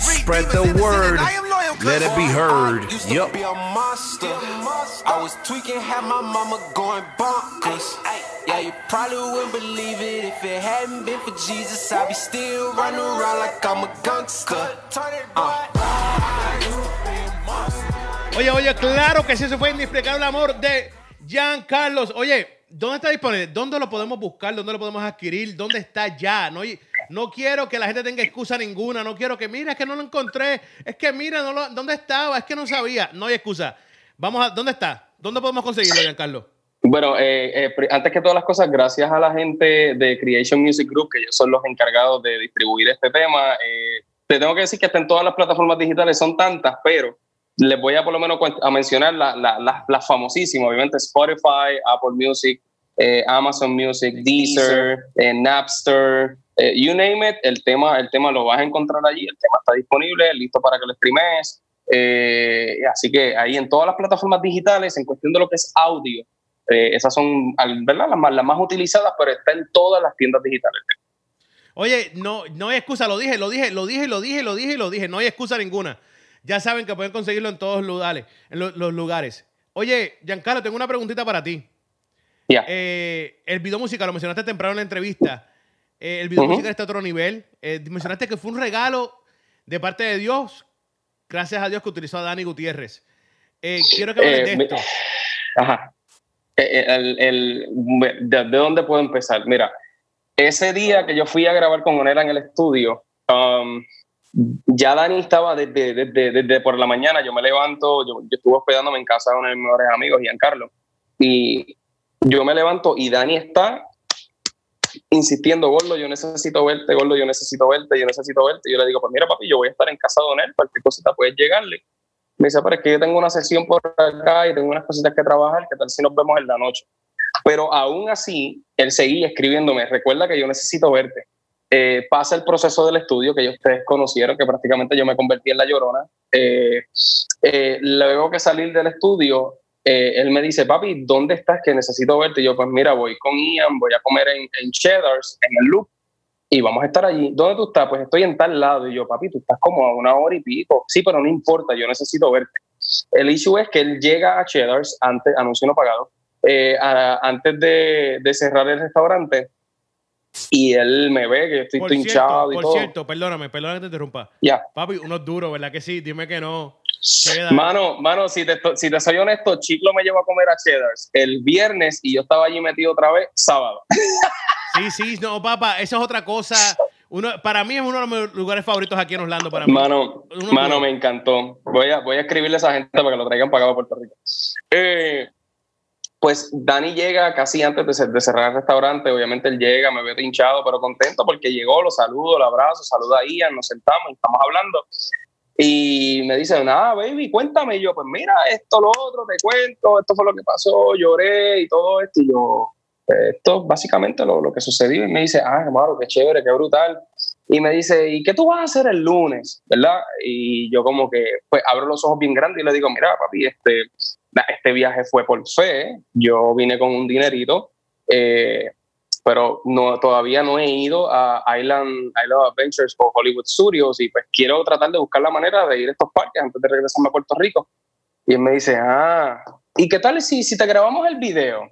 Speaker 3: Spread the word. Let it be heard. Yup. I was tweaking, had my mama going bonkers. Yeah, you probably wouldn't believe it if it hadn't been for Jesus. I'd be still running around like I'm a gangster. Uh.
Speaker 1: Oye, oye, claro que sí, se fue inexplicable amor de Jean Carlos. Oye, ¿dónde está disponible? ¿Dónde lo podemos buscar? ¿Dónde lo podemos adquirir? ¿Dónde está ya? No, no quiero que la gente tenga excusa ninguna. No quiero que, mira, es que no lo encontré. Es que, mira, no lo, ¿dónde estaba? Es que no sabía. No hay excusa. Vamos a, ¿dónde está? ¿Dónde podemos conseguirlo, Giancarlo?
Speaker 6: Bueno, eh, eh, antes que todas las cosas, gracias a la gente de Creation Music Group, que ellos son los encargados de distribuir este tema. Eh, te tengo que decir que está en todas las plataformas digitales, son tantas, pero les voy a por lo menos a mencionar las la, famosísimas, obviamente Spotify, Apple Music, Amazon Music, Deezer, Napster, you name it, el tema, el tema lo vas a encontrar allí, el tema está disponible, listo para que lo streames. así que ahí en todas las plataformas digitales, en cuestión de lo que es audio, eh, esas son ¿verdad? Las, más, las más utilizadas, pero está en todas las tiendas digitales.
Speaker 1: Oye, no, no hay excusa, lo dije, lo dije, lo dije, lo dije, lo dije, lo dije, no hay excusa ninguna. Ya saben que pueden conseguirlo en todos los lugares. En los, lugares. Oye, Giancarlo, tengo una preguntita para ti.
Speaker 6: Ya.
Speaker 1: Eh, el video musical, lo mencionaste temprano en la entrevista. Eh, el video musical está a otro nivel. mencionaste que fue un regalo de parte de Dios. Gracias a Dios que utilizó a Dani Gutiérrez. quiero que hables de esto.
Speaker 6: Ajá. Eh, el, el, de, dónde puedo empezar? Mira, ese día que yo fui a grabar con Onera en el estudio, um, ya Dani estaba desde, desde, desde, por la mañana, yo me levanto, yo, estuve hospedándome en casa de uno de mis mejores amigos, Giancarlo, y yo me levanto y Dani está insistiendo, Gordo, yo necesito verte, Gordo, yo necesito verte, yo necesito verte. Y yo le digo, pues mira, papi, yo voy a estar en casa de Onel, cualquier cosita puedes llegarle. Me dice, pero es que yo tengo una sesión por acá y tengo unas cositas que trabajar, ¿qué tal si nos vemos en la noche? Pero aún así, él seguía escribiéndome, recuerda que yo necesito verte. Eh, pasa el proceso del estudio que ellos ustedes conocieron, que prácticamente yo me convertí en la llorona. Eh, eh, luego que salir del estudio, él me dice, papi, ¿dónde estás? Que necesito verte. Y yo, pues mira, voy con Ian, voy a comer en, en Cheddars, en el Loop, y vamos a estar allí. ¿Dónde tú estás? Pues estoy en tal lado. Y yo, papi, tú estás como a una hora y pico. Sí, pero no importa, yo necesito verte. El issue es que él llega a Cheddar's, antes, anuncio no pagado, eh, antes de, de, cerrar el restaurante, y él me ve que estoy
Speaker 1: Por
Speaker 6: hinchado
Speaker 1: cierto,
Speaker 6: y
Speaker 1: por
Speaker 6: todo.
Speaker 1: cierto, perdóname, perdóname que te interrumpa.
Speaker 6: Ya.
Speaker 1: Papi, uno es duro, ¿verdad que sí? Dime que no.
Speaker 6: Mano, mano, si te, si te soy honesto, Chiclo me llevó a comer a Cheddars el viernes y yo estaba allí metido otra vez sábado.
Speaker 1: Sí, sí, no, papá, eso es otra cosa. Uno, para mí es uno de mis lugares favoritos aquí en Orlando. Para mí.
Speaker 6: Mano,
Speaker 1: Uno
Speaker 6: mano, me encantó. Voy a, voy a escribirle a esa gente para que lo traigan para acá, para Puerto Rico. Eh, pues Dani llega casi antes de, cer- de cerrar el restaurante. Obviamente él llega, me ve hinchado, pero contento porque llegó, lo saludo, lo abrazo, saluda a Ian, nos sentamos y estamos hablando. Y me dice, nada, baby, cuéntame. Y yo, pues mira, esto, lo otro, te cuento, esto fue lo que pasó, lloré y todo esto. Y yo, "Eh, esto es básicamente lo, lo que sucedió. Y me dice, ah, hermano, qué chévere, qué brutal. Y me dice, ¿y qué tú vas a hacer el lunes? ¿Verdad? Y yo como que, pues abro los ojos bien grandes y le digo, mira, papi, este, este viaje fue por fe, yo vine con un dinerito, eh, pero no, todavía no he ido a Island, Island Adventures o Hollywood Studios y pues quiero tratar de buscar la manera de ir a estos parques antes de regresarme a Puerto Rico. Y él me dice, ah, ¿y qué tal si, si te grabamos el video?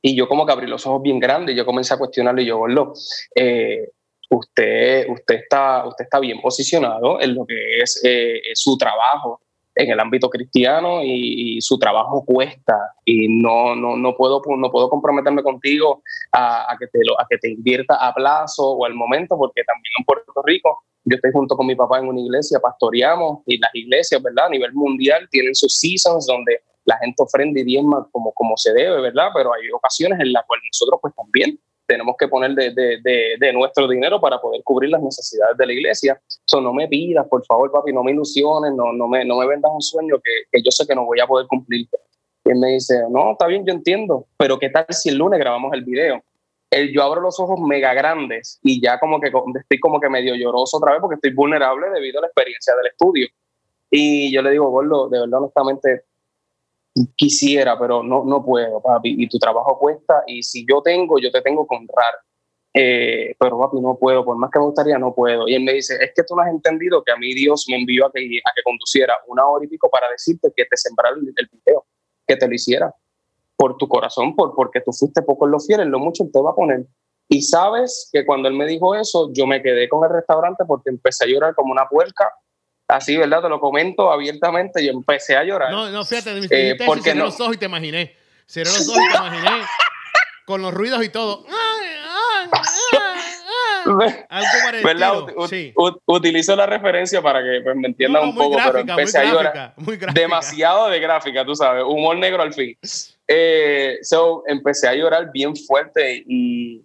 Speaker 6: Y yo como que abrí los ojos bien grandes y yo comencé a cuestionarle y yo, Gordo, eh, usted, usted, está, usted está bien posicionado en lo que es eh, su trabajo en el ámbito cristiano y, su trabajo cuesta y no, no, no, puedo, no puedo comprometerme contigo a, a que te lo, a que te invierta a plazo o al momento porque también en Puerto Rico yo estoy junto con mi papá en una iglesia, pastoreamos y las iglesias, ¿verdad? A nivel mundial tienen sus seasons donde la gente ofrenda y diezma como, como se debe, ¿verdad? Pero hay ocasiones en las cuales nosotros pues también tenemos que poner de, de, de, de, nuestro dinero para poder cubrir las necesidades de la iglesia. So, no me pidas, por favor, papi, no me ilusiones, no, no, me, no me vendas un sueño que, que yo sé que no voy a poder cumplir. Y él me dice, no, está bien, yo entiendo, pero ¿qué tal si el lunes grabamos el video? El, yo abro los ojos mega grandes y ya como que estoy como que medio lloroso otra vez porque estoy vulnerable debido a la experiencia del estudio. Y yo le digo, Gordo, de verdad, honestamente, quisiera, pero no, no puedo, papi. Y tu trabajo cuesta y si yo tengo, yo te tengo que honrar. Eh, pero papi, no puedo, por más que me gustaría, no puedo. Y él me dice, es que tú no has entendido que a mí Dios me envió a que, a que conduciera una hora y pico para decirte que te sembrara el, el video, que te lo hiciera por tu corazón, por, porque tú fuiste poco en lo fiel, en lo mucho él te va a poner. Y sabes que cuando él me dijo eso, yo me quedé con el restaurante porque empecé a llorar como una puerca. Así, ¿verdad? Te lo comento abiertamente y empecé a llorar.
Speaker 1: No, no, fíjate, me
Speaker 6: Eh,
Speaker 1: dijiste
Speaker 6: porque
Speaker 1: cerré
Speaker 6: no-
Speaker 1: los ojos y te imaginé. Cerré los ojos y te imaginé. con los ruidos y todo. Ay, ay, ay, ay. Algo. <laughs>
Speaker 6: ¿Verdad?
Speaker 1: Sí.
Speaker 6: ut- utilizo la referencia para que pues, me entiendan
Speaker 1: No,
Speaker 6: un poco,
Speaker 1: gráfica,
Speaker 6: pero empecé
Speaker 1: muy
Speaker 6: a llorar.
Speaker 1: muy.
Speaker 6: Demasiado de gráfica, tú sabes, humor negro al fin. Eh, so, empecé a llorar bien fuerte y,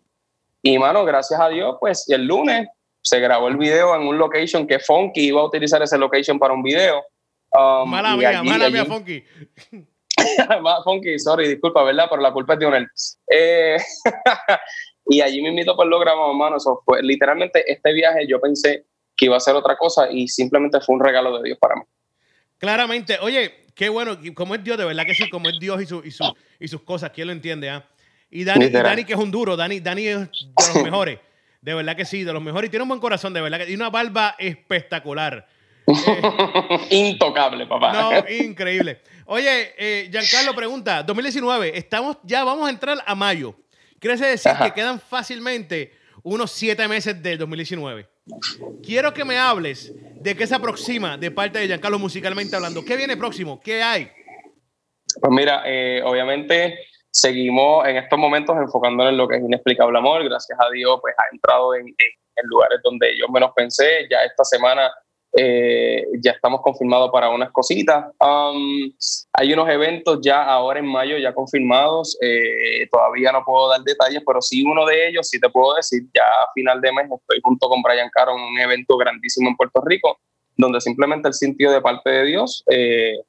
Speaker 6: y, mano, gracias a Dios, pues el lunes se grabó el video en un location que Funky iba a utilizar ese location para un video. Um,
Speaker 1: Mala mía,
Speaker 6: allí-
Speaker 1: mala
Speaker 6: allí-
Speaker 1: mía, Funky. <laughs>
Speaker 6: Funky, sorry, disculpa, ¿verdad? Pero la culpa es de Onel. Eh, <laughs> y allí me invito pues lo grabamos, mano. Eso fue, literalmente este viaje yo pensé que iba a ser otra cosa y simplemente fue un regalo de Dios para mí.
Speaker 1: Claramente, oye, qué bueno, como es Dios, de verdad que sí, como es Dios y, su, y, su- y sus cosas, ¿quién lo entiende? ah? Y, Dani, y. Dani, que es un duro, Dani, Dani es de los <laughs> mejores, de verdad que sí, de los mejores, y tiene un buen corazón, de verdad que y una barba espectacular. <laughs>
Speaker 6: Intocable, papá.
Speaker 1: No, increíble. Oye, eh, Giancarlo pregunta, 2019, estamos, ya vamos a entrar a mayo. ¿Quiere decir
Speaker 6: Ajá.
Speaker 1: que quedan fácilmente unos siete meses del 2019? Quiero que me hables de qué se aproxima de parte de Giancarlo musicalmente hablando. ¿Qué viene próximo? ¿Qué hay?
Speaker 6: Pues mira, eh, obviamente seguimos en estos momentos enfocándonos en lo que es inexplicable amor. Gracias a Dios, pues ha entrado en, en- en lugares donde yo menos pensé. Ya esta semana eh, ya estamos confirmados para unas cositas. Hay unos eventos ya ahora en mayo ya confirmados. Eh, todavía no puedo dar detalles, pero sí uno de ellos, sí te puedo decir, ya a final de mes estoy junto con Brian Caro en un evento grandísimo en Puerto Rico, donde simplemente el sentido de parte de Dios. eh,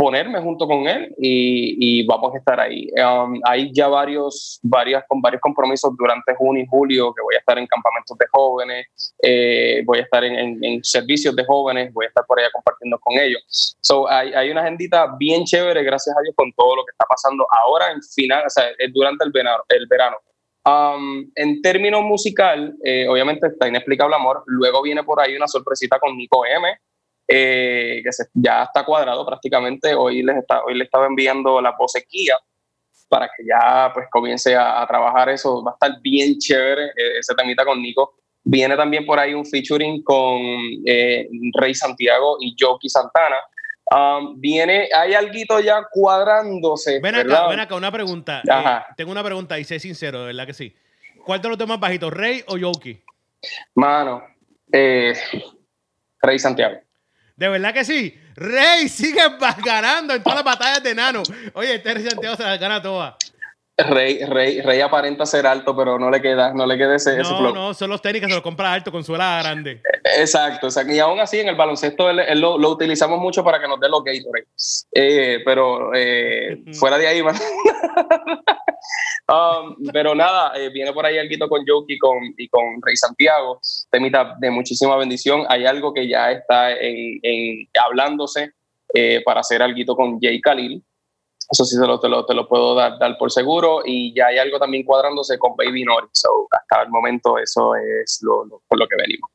Speaker 6: ponerme junto con él y, y vamos a estar ahí. Um, hay ya varios, varias, con varios compromisos durante junio y julio que voy a estar en campamentos de jóvenes, eh, voy a estar en, en- en servicios de jóvenes, voy a estar por allá compartiendo con ellos. So, hay, hay una agendita bien chévere, gracias a Dios, con todo lo que está pasando ahora en final, o sea, eh, durante el verano. El verano. Um, en términos musical, eh, obviamente está Inexplicable Amor, luego viene por ahí una sorpresita con Nico M, eh, que se- ya está cuadrado prácticamente. Hoy les, está, hoy le estaba enviando la vocequía. para que ya pues comience a, a trabajar eso. Va a estar bien chévere eh, ese temita con Nico. Viene también por ahí un featuring con eh, Rey Santiago y Joki Santana. Um, viene, hay algo ya cuadrándose.
Speaker 1: Ven acá,
Speaker 6: ¿verdad?
Speaker 1: ven acá, una pregunta. Eh, tengo una pregunta y sé sincero, de verdad que sí. ¿Cuál de los más bajitos, Rey o Yoki?
Speaker 6: Mano, eh, Rey Santiago.
Speaker 1: De verdad que sí. Rey sigue <laughs> ganando en todas las batallas de Nano. Oye, este Rey Santiago se las gana todas.
Speaker 6: Rey, Rey, Rey aparenta ser alto, pero no le queda, no le queda ese, ese
Speaker 1: No,
Speaker 6: flow.
Speaker 1: no, son los que se los compra alto con suela grande.
Speaker 6: Exacto, exacto. Y aún así en el baloncesto él- él lo, lo utilizamos mucho para que nos dé los Gatorade. Eh, pero eh, fuera de ahí. <laughs> Um, pero nada, eh, viene por ahí algo con Joki y con, y con Rey Santiago, temita de muchísima bendición. Hay algo que ya está en, en- hablándose eh, para hacer algo con Jay Khalil. Eso sí te lo, te lo, te lo puedo dar, dar por seguro. Y ya hay algo también cuadrándose con Baby Nori. So, hasta el momento eso es lo, lo- por lo que venimos.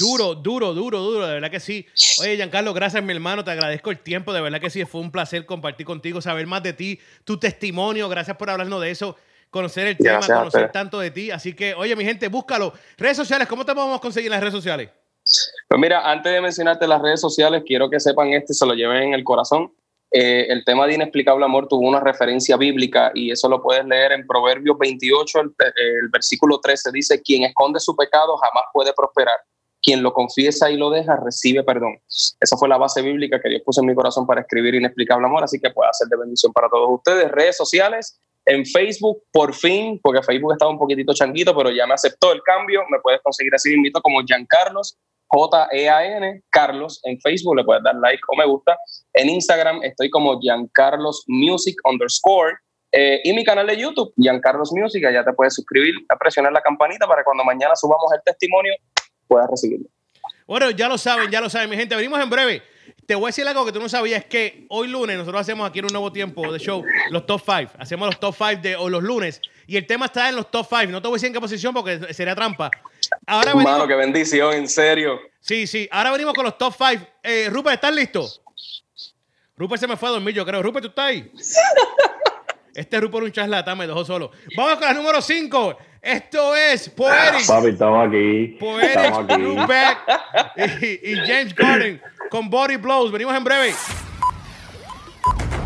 Speaker 1: Duro, duro, duro, duro, de verdad que sí. Oye, Giancarlo, gracias, mi hermano, te agradezco el tiempo, de verdad que sí, fue un placer compartir contigo, saber más de ti, tu testimonio, gracias por hablarnos de eso, conocer el tema,
Speaker 6: Gracias
Speaker 1: conocer tanto de ti. Así que, oye, mi gente, búscalo. Redes sociales, ¿cómo te podemos conseguir en las redes sociales?
Speaker 6: Pues mira, antes de mencionarte las redes sociales, quiero que sepan este, se lo lleven en el corazón. Eh, el tema de inexplicable amor tuvo una referencia bíblica y eso lo puedes leer en Proverbios 28, el, versículo 13 dice, quien esconde su pecado jamás puede prosperar. Quien lo confiesa y lo deja recibe perdón. Esa fue la base bíblica que Dios puso en mi corazón para escribir inexplicable amor, así que puede ser de bendición para todos ustedes. Redes sociales, en Facebook, por fin, porque Facebook estaba un poquitito changuito, pero ya me aceptó el cambio. Me puedes conseguir así invito como Giancarlos, J-E-A-N, Carlos, en Facebook, le puedes dar like o me gusta. En Instagram estoy como Giancarlos Music underscore. eh, y mi canal de YouTube, Giancarlos Music, allá te puedes suscribir, a presionar la campanita para cuando mañana subamos el testimonio puedas recibirlo.
Speaker 1: Bueno, ya lo saben, ya lo saben, mi gente. Venimos en breve. Te voy a decir algo que tú no sabías, que hoy lunes nosotros hacemos aquí en un nuevo tiempo de show los top 5. Hacemos los top 5 de o los lunes. Y el tema está en los top 5. No te voy a decir en qué posición porque sería trampa. Ahora venimos,
Speaker 6: qué bendición, en serio.
Speaker 1: Sí, sí. Ahora venimos con los top 5. Eh, Rupert, ¿estás listo? Rupert se me fue a dormir, yo creo. Rupert, ¿tú estás ahí? <laughs> Este Rupert un charlatán, me dejó solo. Vamos con la número 5. Esto es Poetic.
Speaker 2: Papi, estamos aquí.
Speaker 1: Poetic
Speaker 2: Estamos aquí.
Speaker 1: Rupert y, y James Garden con Body Blows. Venimos en breve.